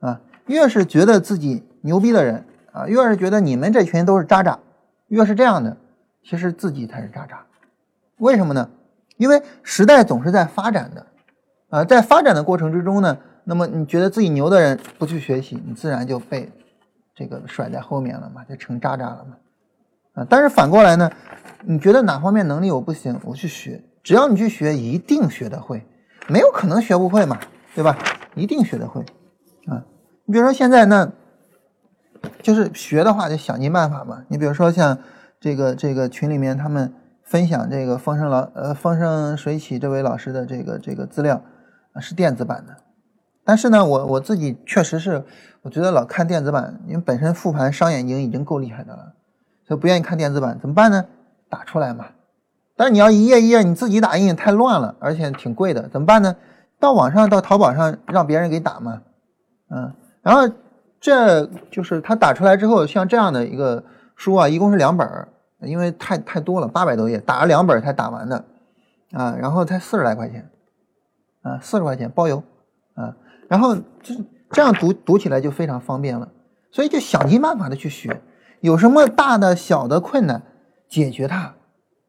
啊！越是觉得自己牛逼的人啊，越是觉得你们这群都是渣渣，越是这样的，其实自己才是渣渣。为什么呢？因为时代总是在发展的啊，在发展的过程之中呢。那么你觉得自己牛的人不去学习，你自然就被这个甩在后面了嘛，就成渣渣了嘛。啊，但是反过来呢，你觉得哪方面能力我不行，我去学，只要你去学，一定学得会，没有可能学不会嘛，对吧？一定学得会。啊，你比如说现在那，就是学的话就想尽办法嘛。你比如说像这个这个群里面他们分享这个风生老呃风生水起这位老师的这个这个资料啊，是电子版的。但是呢，我我自己确实是，我觉得老看电子版，因为本身复盘伤眼睛已经够厉害的了，所以不愿意看电子版，怎么办呢？打出来嘛。但是你要一页一页你自己打印太乱了，而且挺贵的，怎么办呢？到网上到淘宝上让别人给打嘛，嗯，然后这就是他打出来之后，像这样的一个书啊，一共是两本，因为太太多了，八百多页，打了两本才打完的，啊，然后才四十来块钱，啊，四十块钱包邮，然后就这样读读起来就非常方便了，所以就想尽办法的去学，有什么大的小的困难解决它，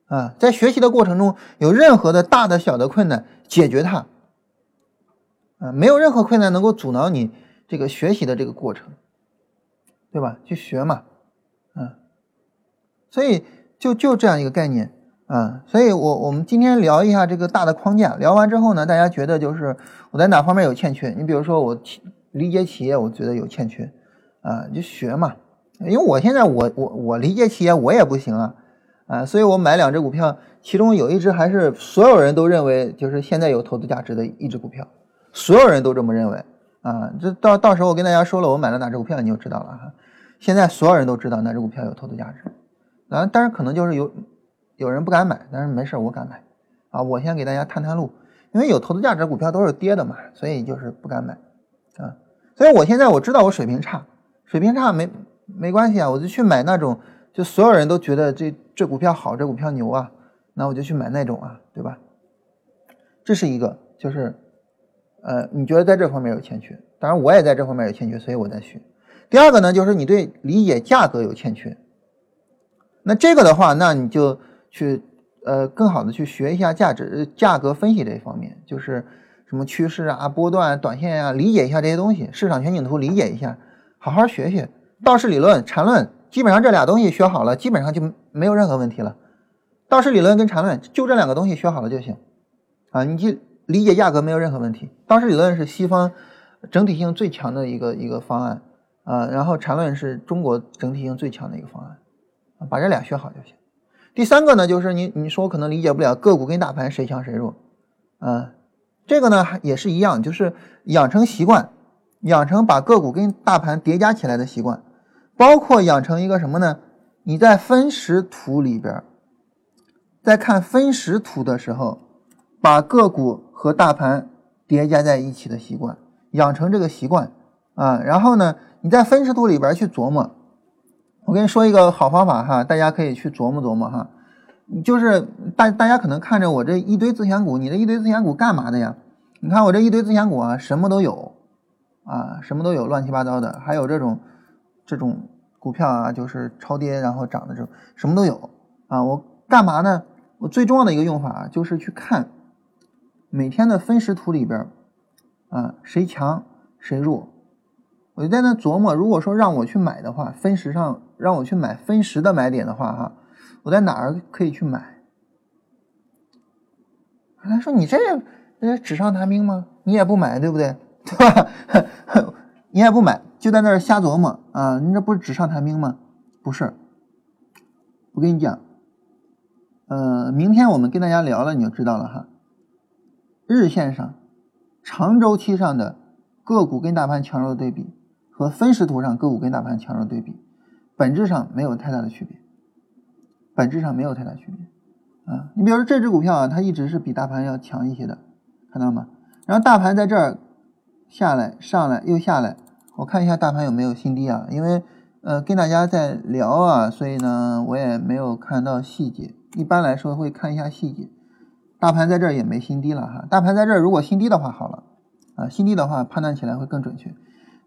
啊，在学习的过程中有任何的大的小的困难解决它，啊，没有任何困难能够阻挠你这个学习的这个过程，对吧？去学嘛，嗯，所以就就这样一个概念。啊，所以，我我们今天聊一下这个大的框架。聊完之后呢，大家觉得就是我在哪方面有欠缺？你比如说，我理解企业，我觉得有欠缺，啊，就学嘛。因为我现在我我我理解企业，我也不行啊，啊，所以我买两只股票，其中有一只还是所有人都认为就是现在有投资价值的一只股票，所有人都这么认为啊。这到到时候我跟大家说了，我买了哪只股票，你就知道了哈。现在所有人都知道哪只股票有投资价值，啊，但是可能就是有。有人不敢买，但是没事，我敢买，啊，我先给大家探探路，因为有投资价值股票都是跌的嘛，所以就是不敢买，啊，所以我现在我知道我水平差，水平差没没关系啊，我就去买那种就所有人都觉得这这股票好，这股票牛啊，那我就去买那种啊，对吧？这是一个，就是呃，你觉得在这方面有欠缺，当然我也在这方面有欠缺，所以我在学。第二个呢，就是你对理解价格有欠缺，那这个的话，那你就。去呃，更好的去学一下价值价格分析这一方面，就是什么趋势啊、波段、短线啊，理解一下这些东西，市场全景图理解一下，好好学学道氏理论、缠论，基本上这俩东西学好了，基本上就没有任何问题了。道氏理论跟缠论就这两个东西学好了就行啊，你就理解价格没有任何问题。道氏理论是西方整体性最强的一个一个方案啊，然后缠论是中国整体性最强的一个方案，把这俩学好就行。第三个呢，就是你你说可能理解不了个股跟大盘谁强谁弱，啊，这个呢也是一样，就是养成习惯，养成把个股跟大盘叠加起来的习惯，包括养成一个什么呢？你在分时图里边在看分时图的时候，把个股和大盘叠加在一起的习惯，养成这个习惯啊。然后呢，你在分时图里边去琢磨。我跟你说一个好方法哈，大家可以去琢磨琢磨哈。就是大大家可能看着我这一堆自选股，你这一堆自选股干嘛的呀？你看我这一堆自选股啊，什么都有啊，什么都有，乱七八糟的，还有这种这种股票啊，就是超跌然后涨的这种，什么都有啊。我干嘛呢？我最重要的一个用法就是去看每天的分时图里边啊，谁强谁弱。我就在那琢磨，如果说让我去买的话，分时上让我去买分时的买点的话，哈，我在哪儿可以去买？他说：“你这这纸上谈兵吗？你也不买，对不对？对吧？你也不买，就在那儿瞎琢磨啊！你这不是纸上谈兵吗？不是。我跟你讲，呃，明天我们跟大家聊了，你就知道了哈。日线上长周期上的个股跟大盘强弱的对比。”和分时图上个股跟大盘强弱对比，本质上没有太大的区别，本质上没有太大区别啊！你比如说这只股票啊，它一直是比大盘要强一些的，看到吗？然后大盘在这儿下来、上来又下来，我看一下大盘有没有新低啊？因为呃跟大家在聊啊，所以呢我也没有看到细节。一般来说会看一下细节，大盘在这儿也没新低了哈。大盘在这儿如果新低的话，好了啊，新低的话判断起来会更准确。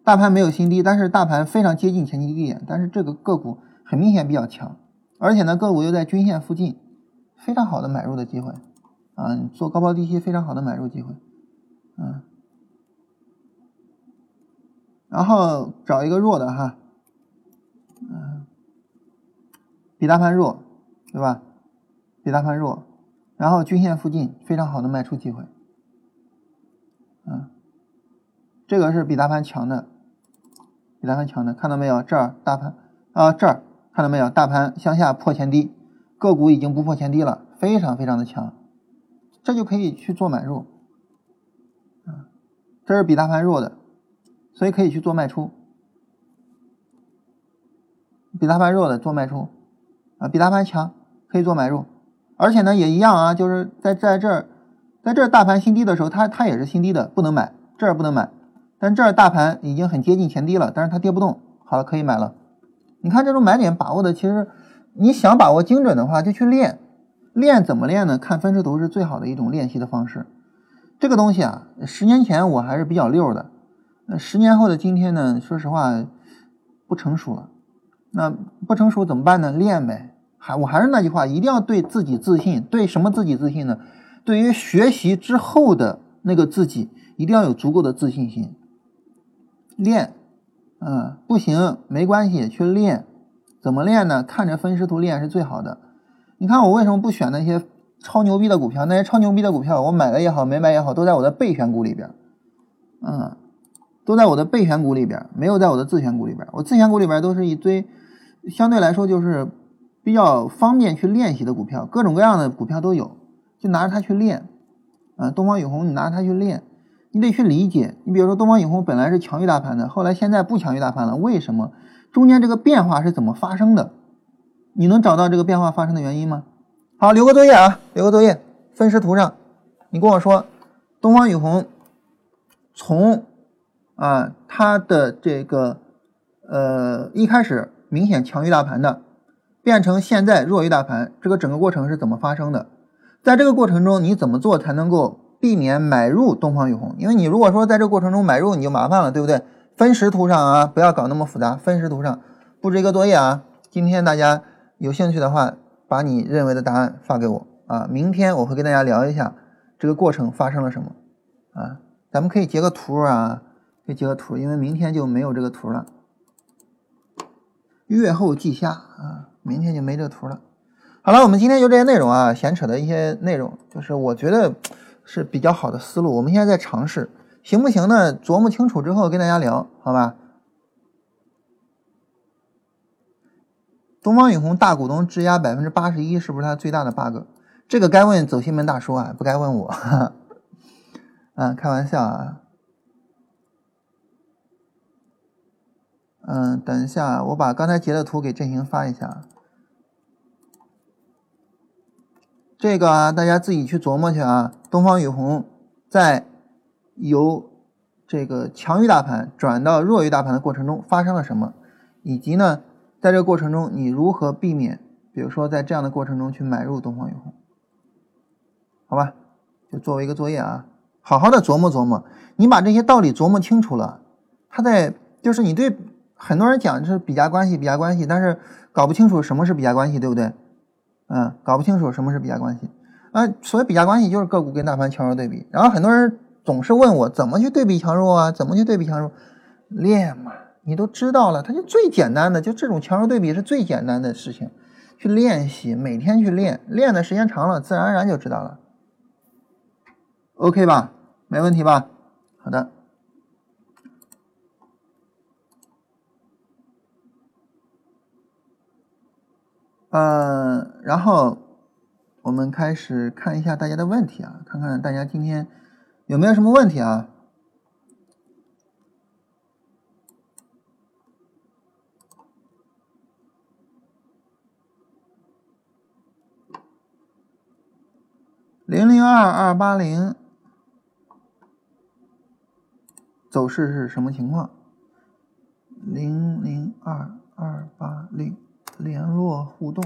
大盘没有新低，但是大盘非常接近前期低点，但是这个个股很明显比较强，而且呢个股又在均线附近，非常好的买入的机会啊！做高抛低吸非常好的买入机会，嗯，然后找一个弱的哈，嗯，比大盘弱，对吧？比大盘弱，然后均线附近非常好的卖出机会，嗯，这个是比大盘强的。比大盘强的，看到没有？这儿大盘啊，这儿看到没有？大盘向下破前低，个股已经不破前低了，非常非常的强，这就可以去做买入。啊，这是比大盘弱的，所以可以去做卖出。比大盘弱的做卖出，啊，比大盘强可以做买入，而且呢也一样啊，就是在在这儿，在这儿大盘新低的时候，它它也是新低的，不能买，这儿不能买。但这儿大盘已经很接近前低了，但是它跌不动，好了，可以买了。你看这种买点把握的，其实你想把握精准的话，就去练。练怎么练呢？看分时图是最好的一种练习的方式。这个东西啊，十年前我还是比较溜的，那十年后的今天呢，说实话不成熟了。那不成熟怎么办呢？练呗。还我还是那句话，一定要对自己自信。对什么自己自信呢？对于学习之后的那个自己，一定要有足够的自信心。练，嗯，不行，没关系，去练。怎么练呢？看着分时图练是最好的。你看我为什么不选那些超牛逼的股票？那些超牛逼的股票，我买了也好，没买也好，都在我的备选股里边。嗯，都在我的备选股里边，没有在我的自选股里边。我自选股里边都是一堆相对来说就是比较方便去练习的股票，各种各样的股票都有，就拿着它去练。嗯，东方雨虹，你拿着它去练。你得去理解，你比如说东方雨虹本来是强于大盘的，后来现在不强于大盘了，为什么？中间这个变化是怎么发生的？你能找到这个变化发生的原因吗？好，留个作业啊，留个作业，分时图上，你跟我说，东方雨虹从啊它的这个呃一开始明显强于大盘的，变成现在弱于大盘，这个整个过程是怎么发生的？在这个过程中，你怎么做才能够？避免买入东方雨虹，因为你如果说在这过程中买入，你就麻烦了，对不对？分时图上啊，不要搞那么复杂。分时图上布置一个作业啊，今天大家有兴趣的话，把你认为的答案发给我啊。明天我会跟大家聊一下这个过程发生了什么啊。咱们可以截个图啊，可以截个图，因为明天就没有这个图了。月后记下啊，明天就没这个图了。好了，我们今天就这些内容啊，闲扯的一些内容，就是我觉得。是比较好的思路，我们现在在尝试，行不行呢？琢磨清楚之后跟大家聊，好吧？东方雨虹大股东质押百分之八十一，是不是它最大的 bug？这个该问走西门大叔啊，不该问我。嗯，开玩笑啊。嗯，等一下，我把刚才截的图给振兴发一下。这个啊，大家自己去琢磨去啊。东方雨虹在由这个强于大盘转到弱于大盘的过程中发生了什么，以及呢，在这个过程中你如何避免，比如说在这样的过程中去买入东方雨虹，好吧？就作为一个作业啊，好好的琢磨琢磨。你把这些道理琢磨清楚了，他在就是你对很多人讲是比价关系，比价关系，但是搞不清楚什么是比价关系，对不对？嗯，搞不清楚什么是比价关系，啊，所谓比价关系就是个股跟大盘强弱对比。然后很多人总是问我怎么去对比强弱啊？怎么去对比强弱？练嘛，你都知道了，它就最简单的，就这种强弱对比是最简单的事情，去练习，每天去练，练的时间长了，自然而然就知道了。OK 吧？没问题吧？好的。嗯，然后我们开始看一下大家的问题啊，看看大家今天有没有什么问题啊？零零二二八零走势是什么情况？零零二二八零。联络互动，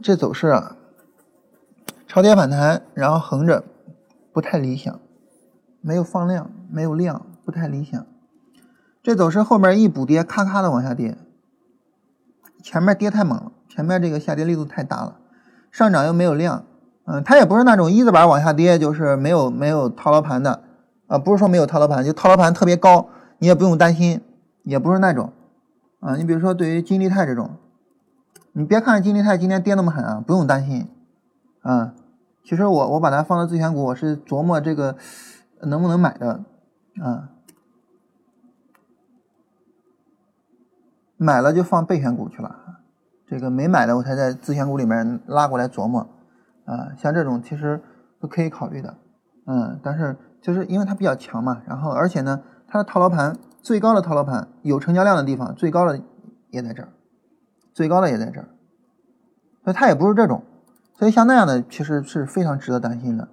这走势啊，超跌反弹，然后横着，不太理想，没有放量，没有量，不太理想。这走势后面一补跌，咔咔的往下跌，前面跌太猛了，前面这个下跌力度太大了，上涨又没有量，嗯，它也不是那种一字板往下跌，就是没有没有套牢盘的，啊，不是说没有套牢盘，就套牢盘特别高，你也不用担心，也不是那种。啊，你比如说，对于金利泰这种，你别看金利泰今天跌那么狠啊，不用担心。啊，其实我我把它放到自选股，我是琢磨这个能不能买的。啊，买了就放备选股去了。这个没买的，我才在自选股里面拉过来琢磨。啊，像这种其实都可以考虑的。嗯，但是就是因为它比较强嘛，然后而且呢，它的套牢盘。最高的套牢盘有成交量的地方，最高的也在这儿，最高的也在这儿，所以它也不是这种，所以像那样的其实是非常值得担心的。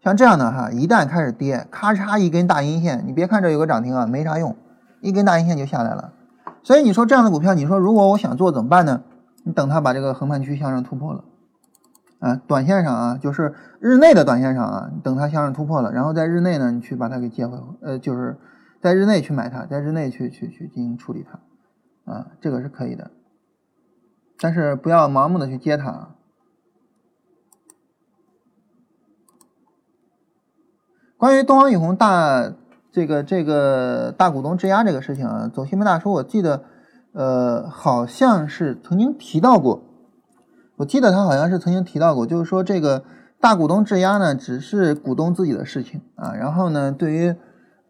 像这样的哈，一旦开始跌，咔嚓一根大阴线，你别看这有个涨停啊，没啥用，一根大阴线就下来了。所以你说这样的股票，你说如果我想做怎么办呢？你等它把这个横盘区向上突破了，啊，短线上啊，就是日内的短线上啊，等它向上突破了，然后在日内呢，你去把它给接回，呃，就是。在日内去买它，在日内去去去进行处理它，啊，这个是可以的，但是不要盲目的去接它。关于东方雨虹大这个这个大股东质押这个事情啊，走新闻大叔，我记得呃好像是曾经提到过，我记得他好像是曾经提到过，就是说这个大股东质押呢，只是股东自己的事情啊，然后呢，对于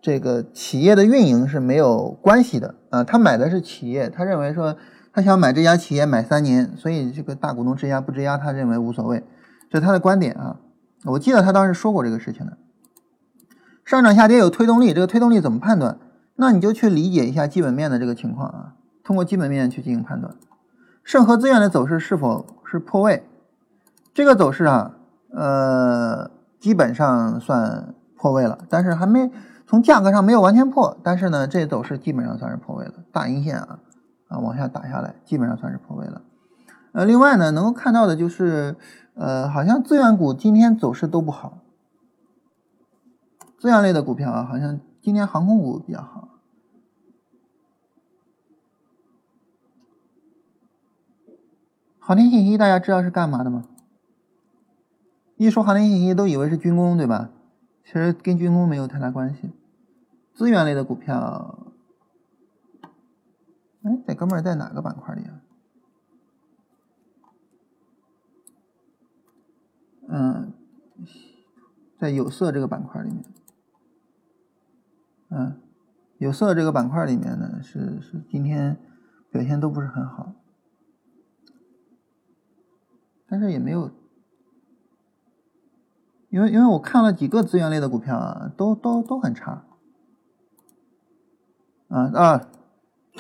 这个企业的运营是没有关系的啊，他买的是企业，他认为说他想买这家企业买三年，所以这个大股东质押不质押，他认为无所谓，这是他的观点啊。我记得他当时说过这个事情的。上涨下跌有推动力，这个推动力怎么判断？那你就去理解一下基本面的这个情况啊，通过基本面去进行判断。盛和资源的走势是否是破位？这个走势啊，呃，基本上算破位了，但是还没。从价格上没有完全破，但是呢，这走势基本上算是破位了。大阴线啊，啊往下打下来，基本上算是破位了。呃，另外呢，能够看到的就是，呃，好像资源股今天走势都不好。资源类的股票啊，好像今天航空股比较好。航天信息大家知道是干嘛的吗？一说航天信息，都以为是军工，对吧？其实跟军工没有太大关系。资源类的股票，哎，这哥们儿在哪个板块里啊？嗯，在有色这个板块里面。嗯，有色这个板块里面呢，是是今天表现都不是很好，但是也没有，因为因为我看了几个资源类的股票啊，都都都很差。啊啊！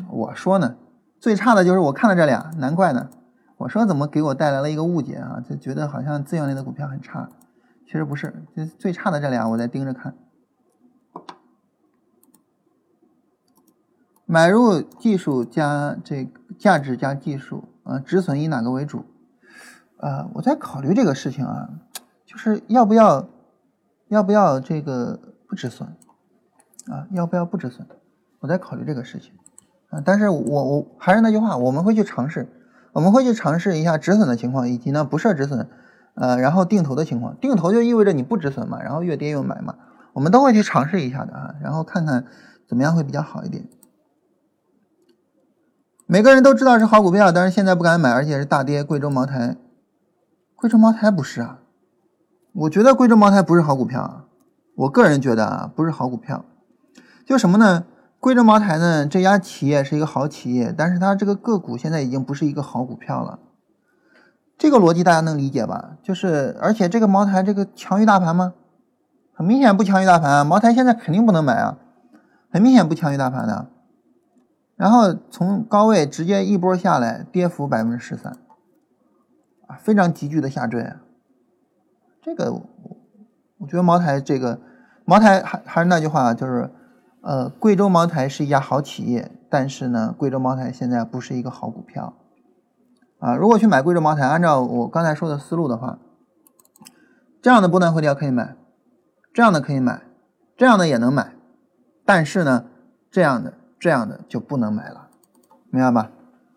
我说呢，最差的就是我看到这俩，难怪呢。我说怎么给我带来了一个误解啊？就觉得好像资源类的股票很差，其实不是，就最差的这俩我在盯着看。买入技术加这价值加技术啊，止损以哪个为主？啊，我在考虑这个事情啊，就是要不要要不要这个不止损啊？要不要不止损？我在考虑这个事情啊。但是我我还是那句话，我们会去尝试，我们会去尝试一下止损的情况，以及呢不设止损，呃，然后定投的情况。定投就意味着你不止损嘛，然后越跌越买嘛，我们都会去尝试一下的啊，然后看看怎么样会比较好一点。每个人都知道是好股票，但是现在不敢买，而且是大跌。贵州茅台，贵州茅台不是啊？我觉得贵州茅台不是好股票啊。我个人觉得啊，不是好股票。就什么呢？贵州茅台呢，这家企业是一个好企业，但是它这个个股现在已经不是一个好股票了。这个逻辑大家能理解吧？就是，而且这个茅台这个强于大盘吗？很明显不强于大盘啊。茅台现在肯定不能买啊，很明显不强于大盘的。然后从高位直接一波下来，跌幅百分之十三，啊，非常急剧的下坠。这个，我觉得茅台这个，茅台还还是那句话，就是，呃，贵州茅台是一家好企业，但是呢，贵州茅台现在不是一个好股票，啊，如果去买贵州茅台，按照我刚才说的思路的话，这样的波段回调可以买，这样的可以买，这样的也能买，但是呢，这样的。这样的就不能买了，明白吧？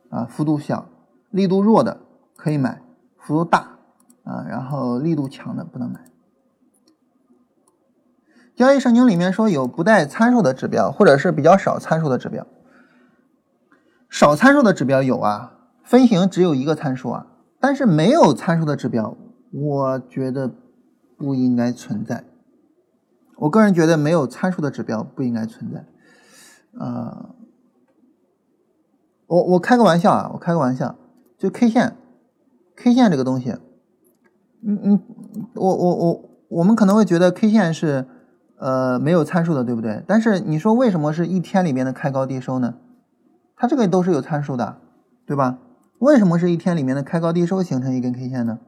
啊，幅度小、力度弱的可以买，幅度大啊，然后力度强的不能买。交易圣经里面说有不带参数的指标，或者是比较少参数的指标。少参数的指标有啊，分型只有一个参数啊，但是没有参数的指标，我觉得不应该存在。我个人觉得没有参数的指标不应该存在。呃，我我开个玩笑啊，我开个玩笑，就 K 线，K 线这个东西，嗯嗯，我我我我们可能会觉得 K 线是呃没有参数的，对不对？但是你说为什么是一天里面的开高低收呢？它这个都是有参数的，对吧？为什么是一天里面的开高低收形成一根 K 线呢？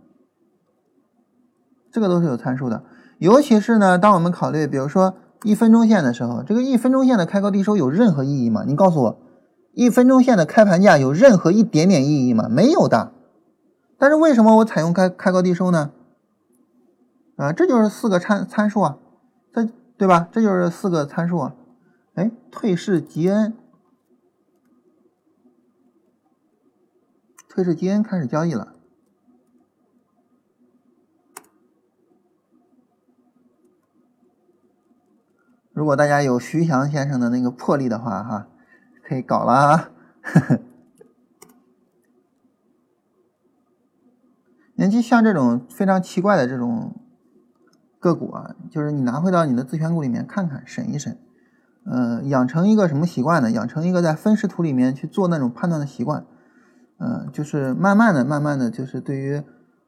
这个都是有参数的，尤其是呢，当我们考虑，比如说。一分钟线的时候，这个一分钟线的开高低收有任何意义吗？你告诉我，一分钟线的开盘价有任何一点点意义吗？没有的。但是为什么我采用开开高低收呢？啊，这就是四个参参数啊，这对吧？这就是四个参数啊。哎，退市吉恩，退市吉恩开始交易了。如果大家有徐翔先生的那个魄力的话，哈，可以搞了啊！年期像这种非常奇怪的这种个股啊，就是你拿回到你的自选股里面看看，审一审，嗯，养成一个什么习惯呢？养成一个在分时图里面去做那种判断的习惯，嗯，就是慢慢的、慢慢的就是对于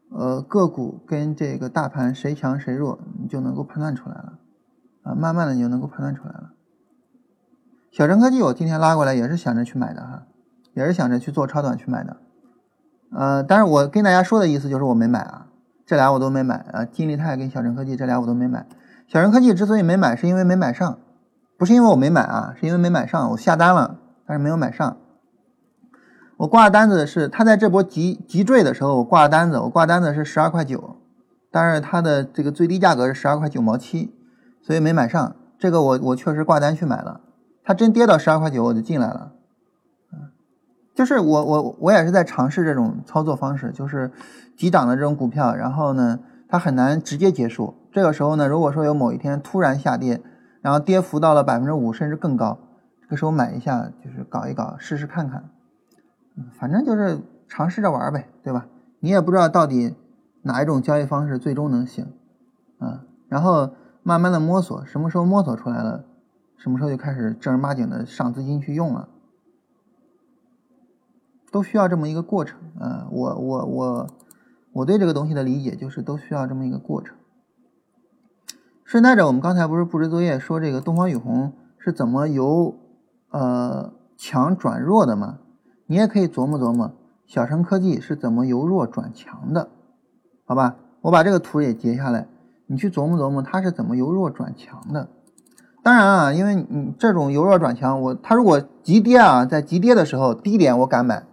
呃个股跟这个大盘谁强谁弱，你就能够判断出来了。啊，慢慢的你就能够判断出来了。小陈科技我今天拉过来也是想着去买的哈，也是想着去做超短去买的。呃，但是我跟大家说的意思就是我没买啊，这俩我都没买啊，金利泰跟小陈科技这俩我都没买。小陈科技之所以没买，是因为没买上，不是因为我没买啊，是因为没买上，我下单了，但是没有买上。我挂单子是他在这波急急坠的时候我挂单子，我挂单子是十二块九，但是它的这个最低价格是十二块九毛七。所以没买上这个，我我确实挂单去买了。它真跌到十二块九，我就进来了。嗯，就是我我我也是在尝试这种操作方式，就是急涨的这种股票，然后呢，它很难直接结束。这个时候呢，如果说有某一天突然下跌，然后跌幅到了百分之五甚至更高，这个时候买一下，就是搞一搞，试试看看。嗯，反正就是尝试着玩呗，对吧？你也不知道到底哪一种交易方式最终能行。嗯，然后。慢慢的摸索，什么时候摸索出来了，什么时候就开始正儿八经的上资金去用了，都需要这么一个过程啊！我我我我对这个东西的理解就是都需要这么一个过程。顺带着，我们刚才不是布置作业说这个东方雨虹是怎么由呃强转弱的吗？你也可以琢磨琢磨，小升科技是怎么由弱转强的？好吧，我把这个图也截下来，你去琢磨琢磨它是怎么由弱转强的。当然啊，因为你这种由弱转强，我它如果急跌啊，在急跌的时候低点我敢买，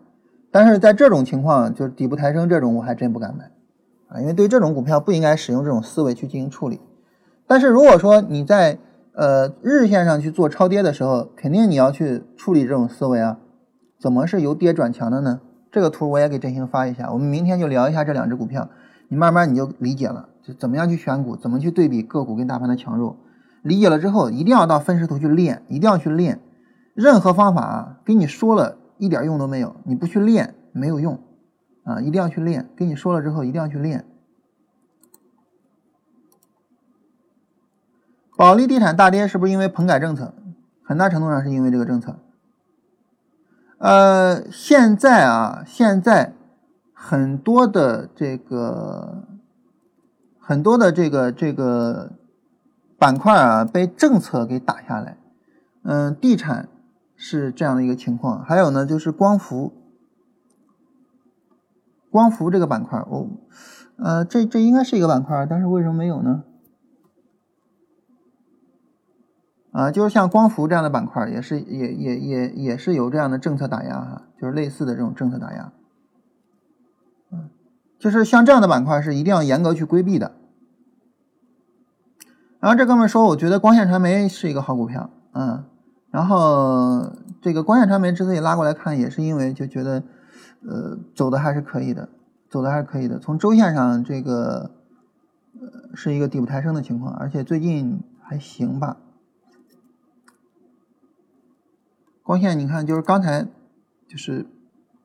但是在这种情况就是底部抬升这种我还真不敢买啊，因为对这种股票不应该使用这种思维去进行处理。但是如果说你在呃日线上去做超跌的时候，肯定你要去处理这种思维啊，怎么是由跌转强的呢？这个图我也给振兴发一下，我们明天就聊一下这两只股票，你慢慢你就理解了，就怎么样去选股，怎么去对比个股跟大盘的强弱。理解了之后，一定要到分时图去练，一定要去练。任何方法啊，给你说了一点用都没有，你不去练没有用啊，一定要去练。跟你说了之后，一定要去练。保利地产大跌是不是因为棚改政策？很大程度上是因为这个政策。呃，现在啊，现在很多的这个，很多的这个这个板块啊，被政策给打下来。嗯，地产是这样的一个情况，还有呢，就是光伏，光伏这个板块，我，呃，这这应该是一个板块，但是为什么没有呢？啊，就是像光伏这样的板块，也是也也也也是有这样的政策打压哈，就是类似的这种政策打压，嗯，就是像这样的板块是一定要严格去规避的。然后这哥们说，我觉得光线传媒是一个好股票，嗯，然后这个光线传媒之所以拉过来看，也是因为就觉得，呃，走的还是可以的，走的还是可以的。从周线上，这个呃是一个底部抬升的情况，而且最近还行吧。光线，你看，就是刚才就是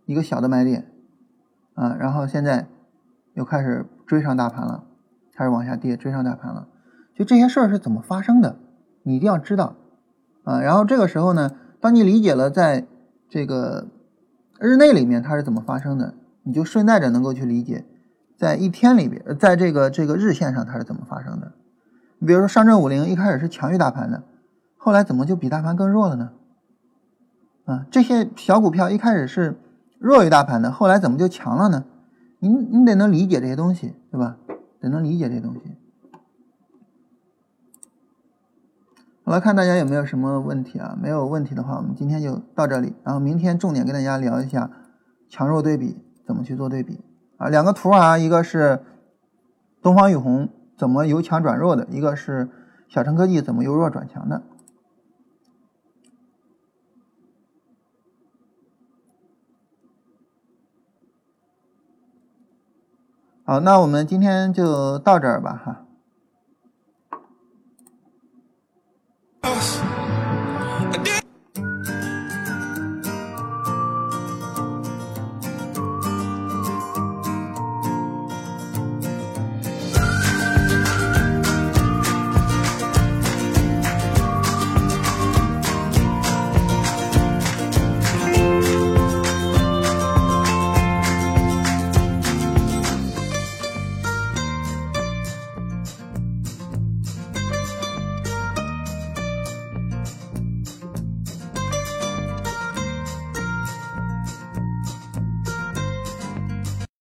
一个小的买点，啊，然后现在又开始追上大盘了，开始往下跌，追上大盘了。就这些事儿是怎么发生的，你一定要知道，啊，然后这个时候呢，当你理解了在这个日内里面它是怎么发生的，你就顺带着能够去理解，在一天里边，在这个这个日线上它是怎么发生的。你比如说上证五零一开始是强于大盘的，后来怎么就比大盘更弱了呢？啊，这些小股票一开始是弱于大盘的，后来怎么就强了呢？你你得能理解这些东西，对吧？得能理解这些东西。我来看大家有没有什么问题啊？没有问题的话，我们今天就到这里。然后明天重点跟大家聊一下强弱对比，怎么去做对比啊？两个图啊，一个是东方雨虹怎么由强转弱的，一个是小城科技怎么由弱转强的。好，那我们今天就到这儿吧，哈。us.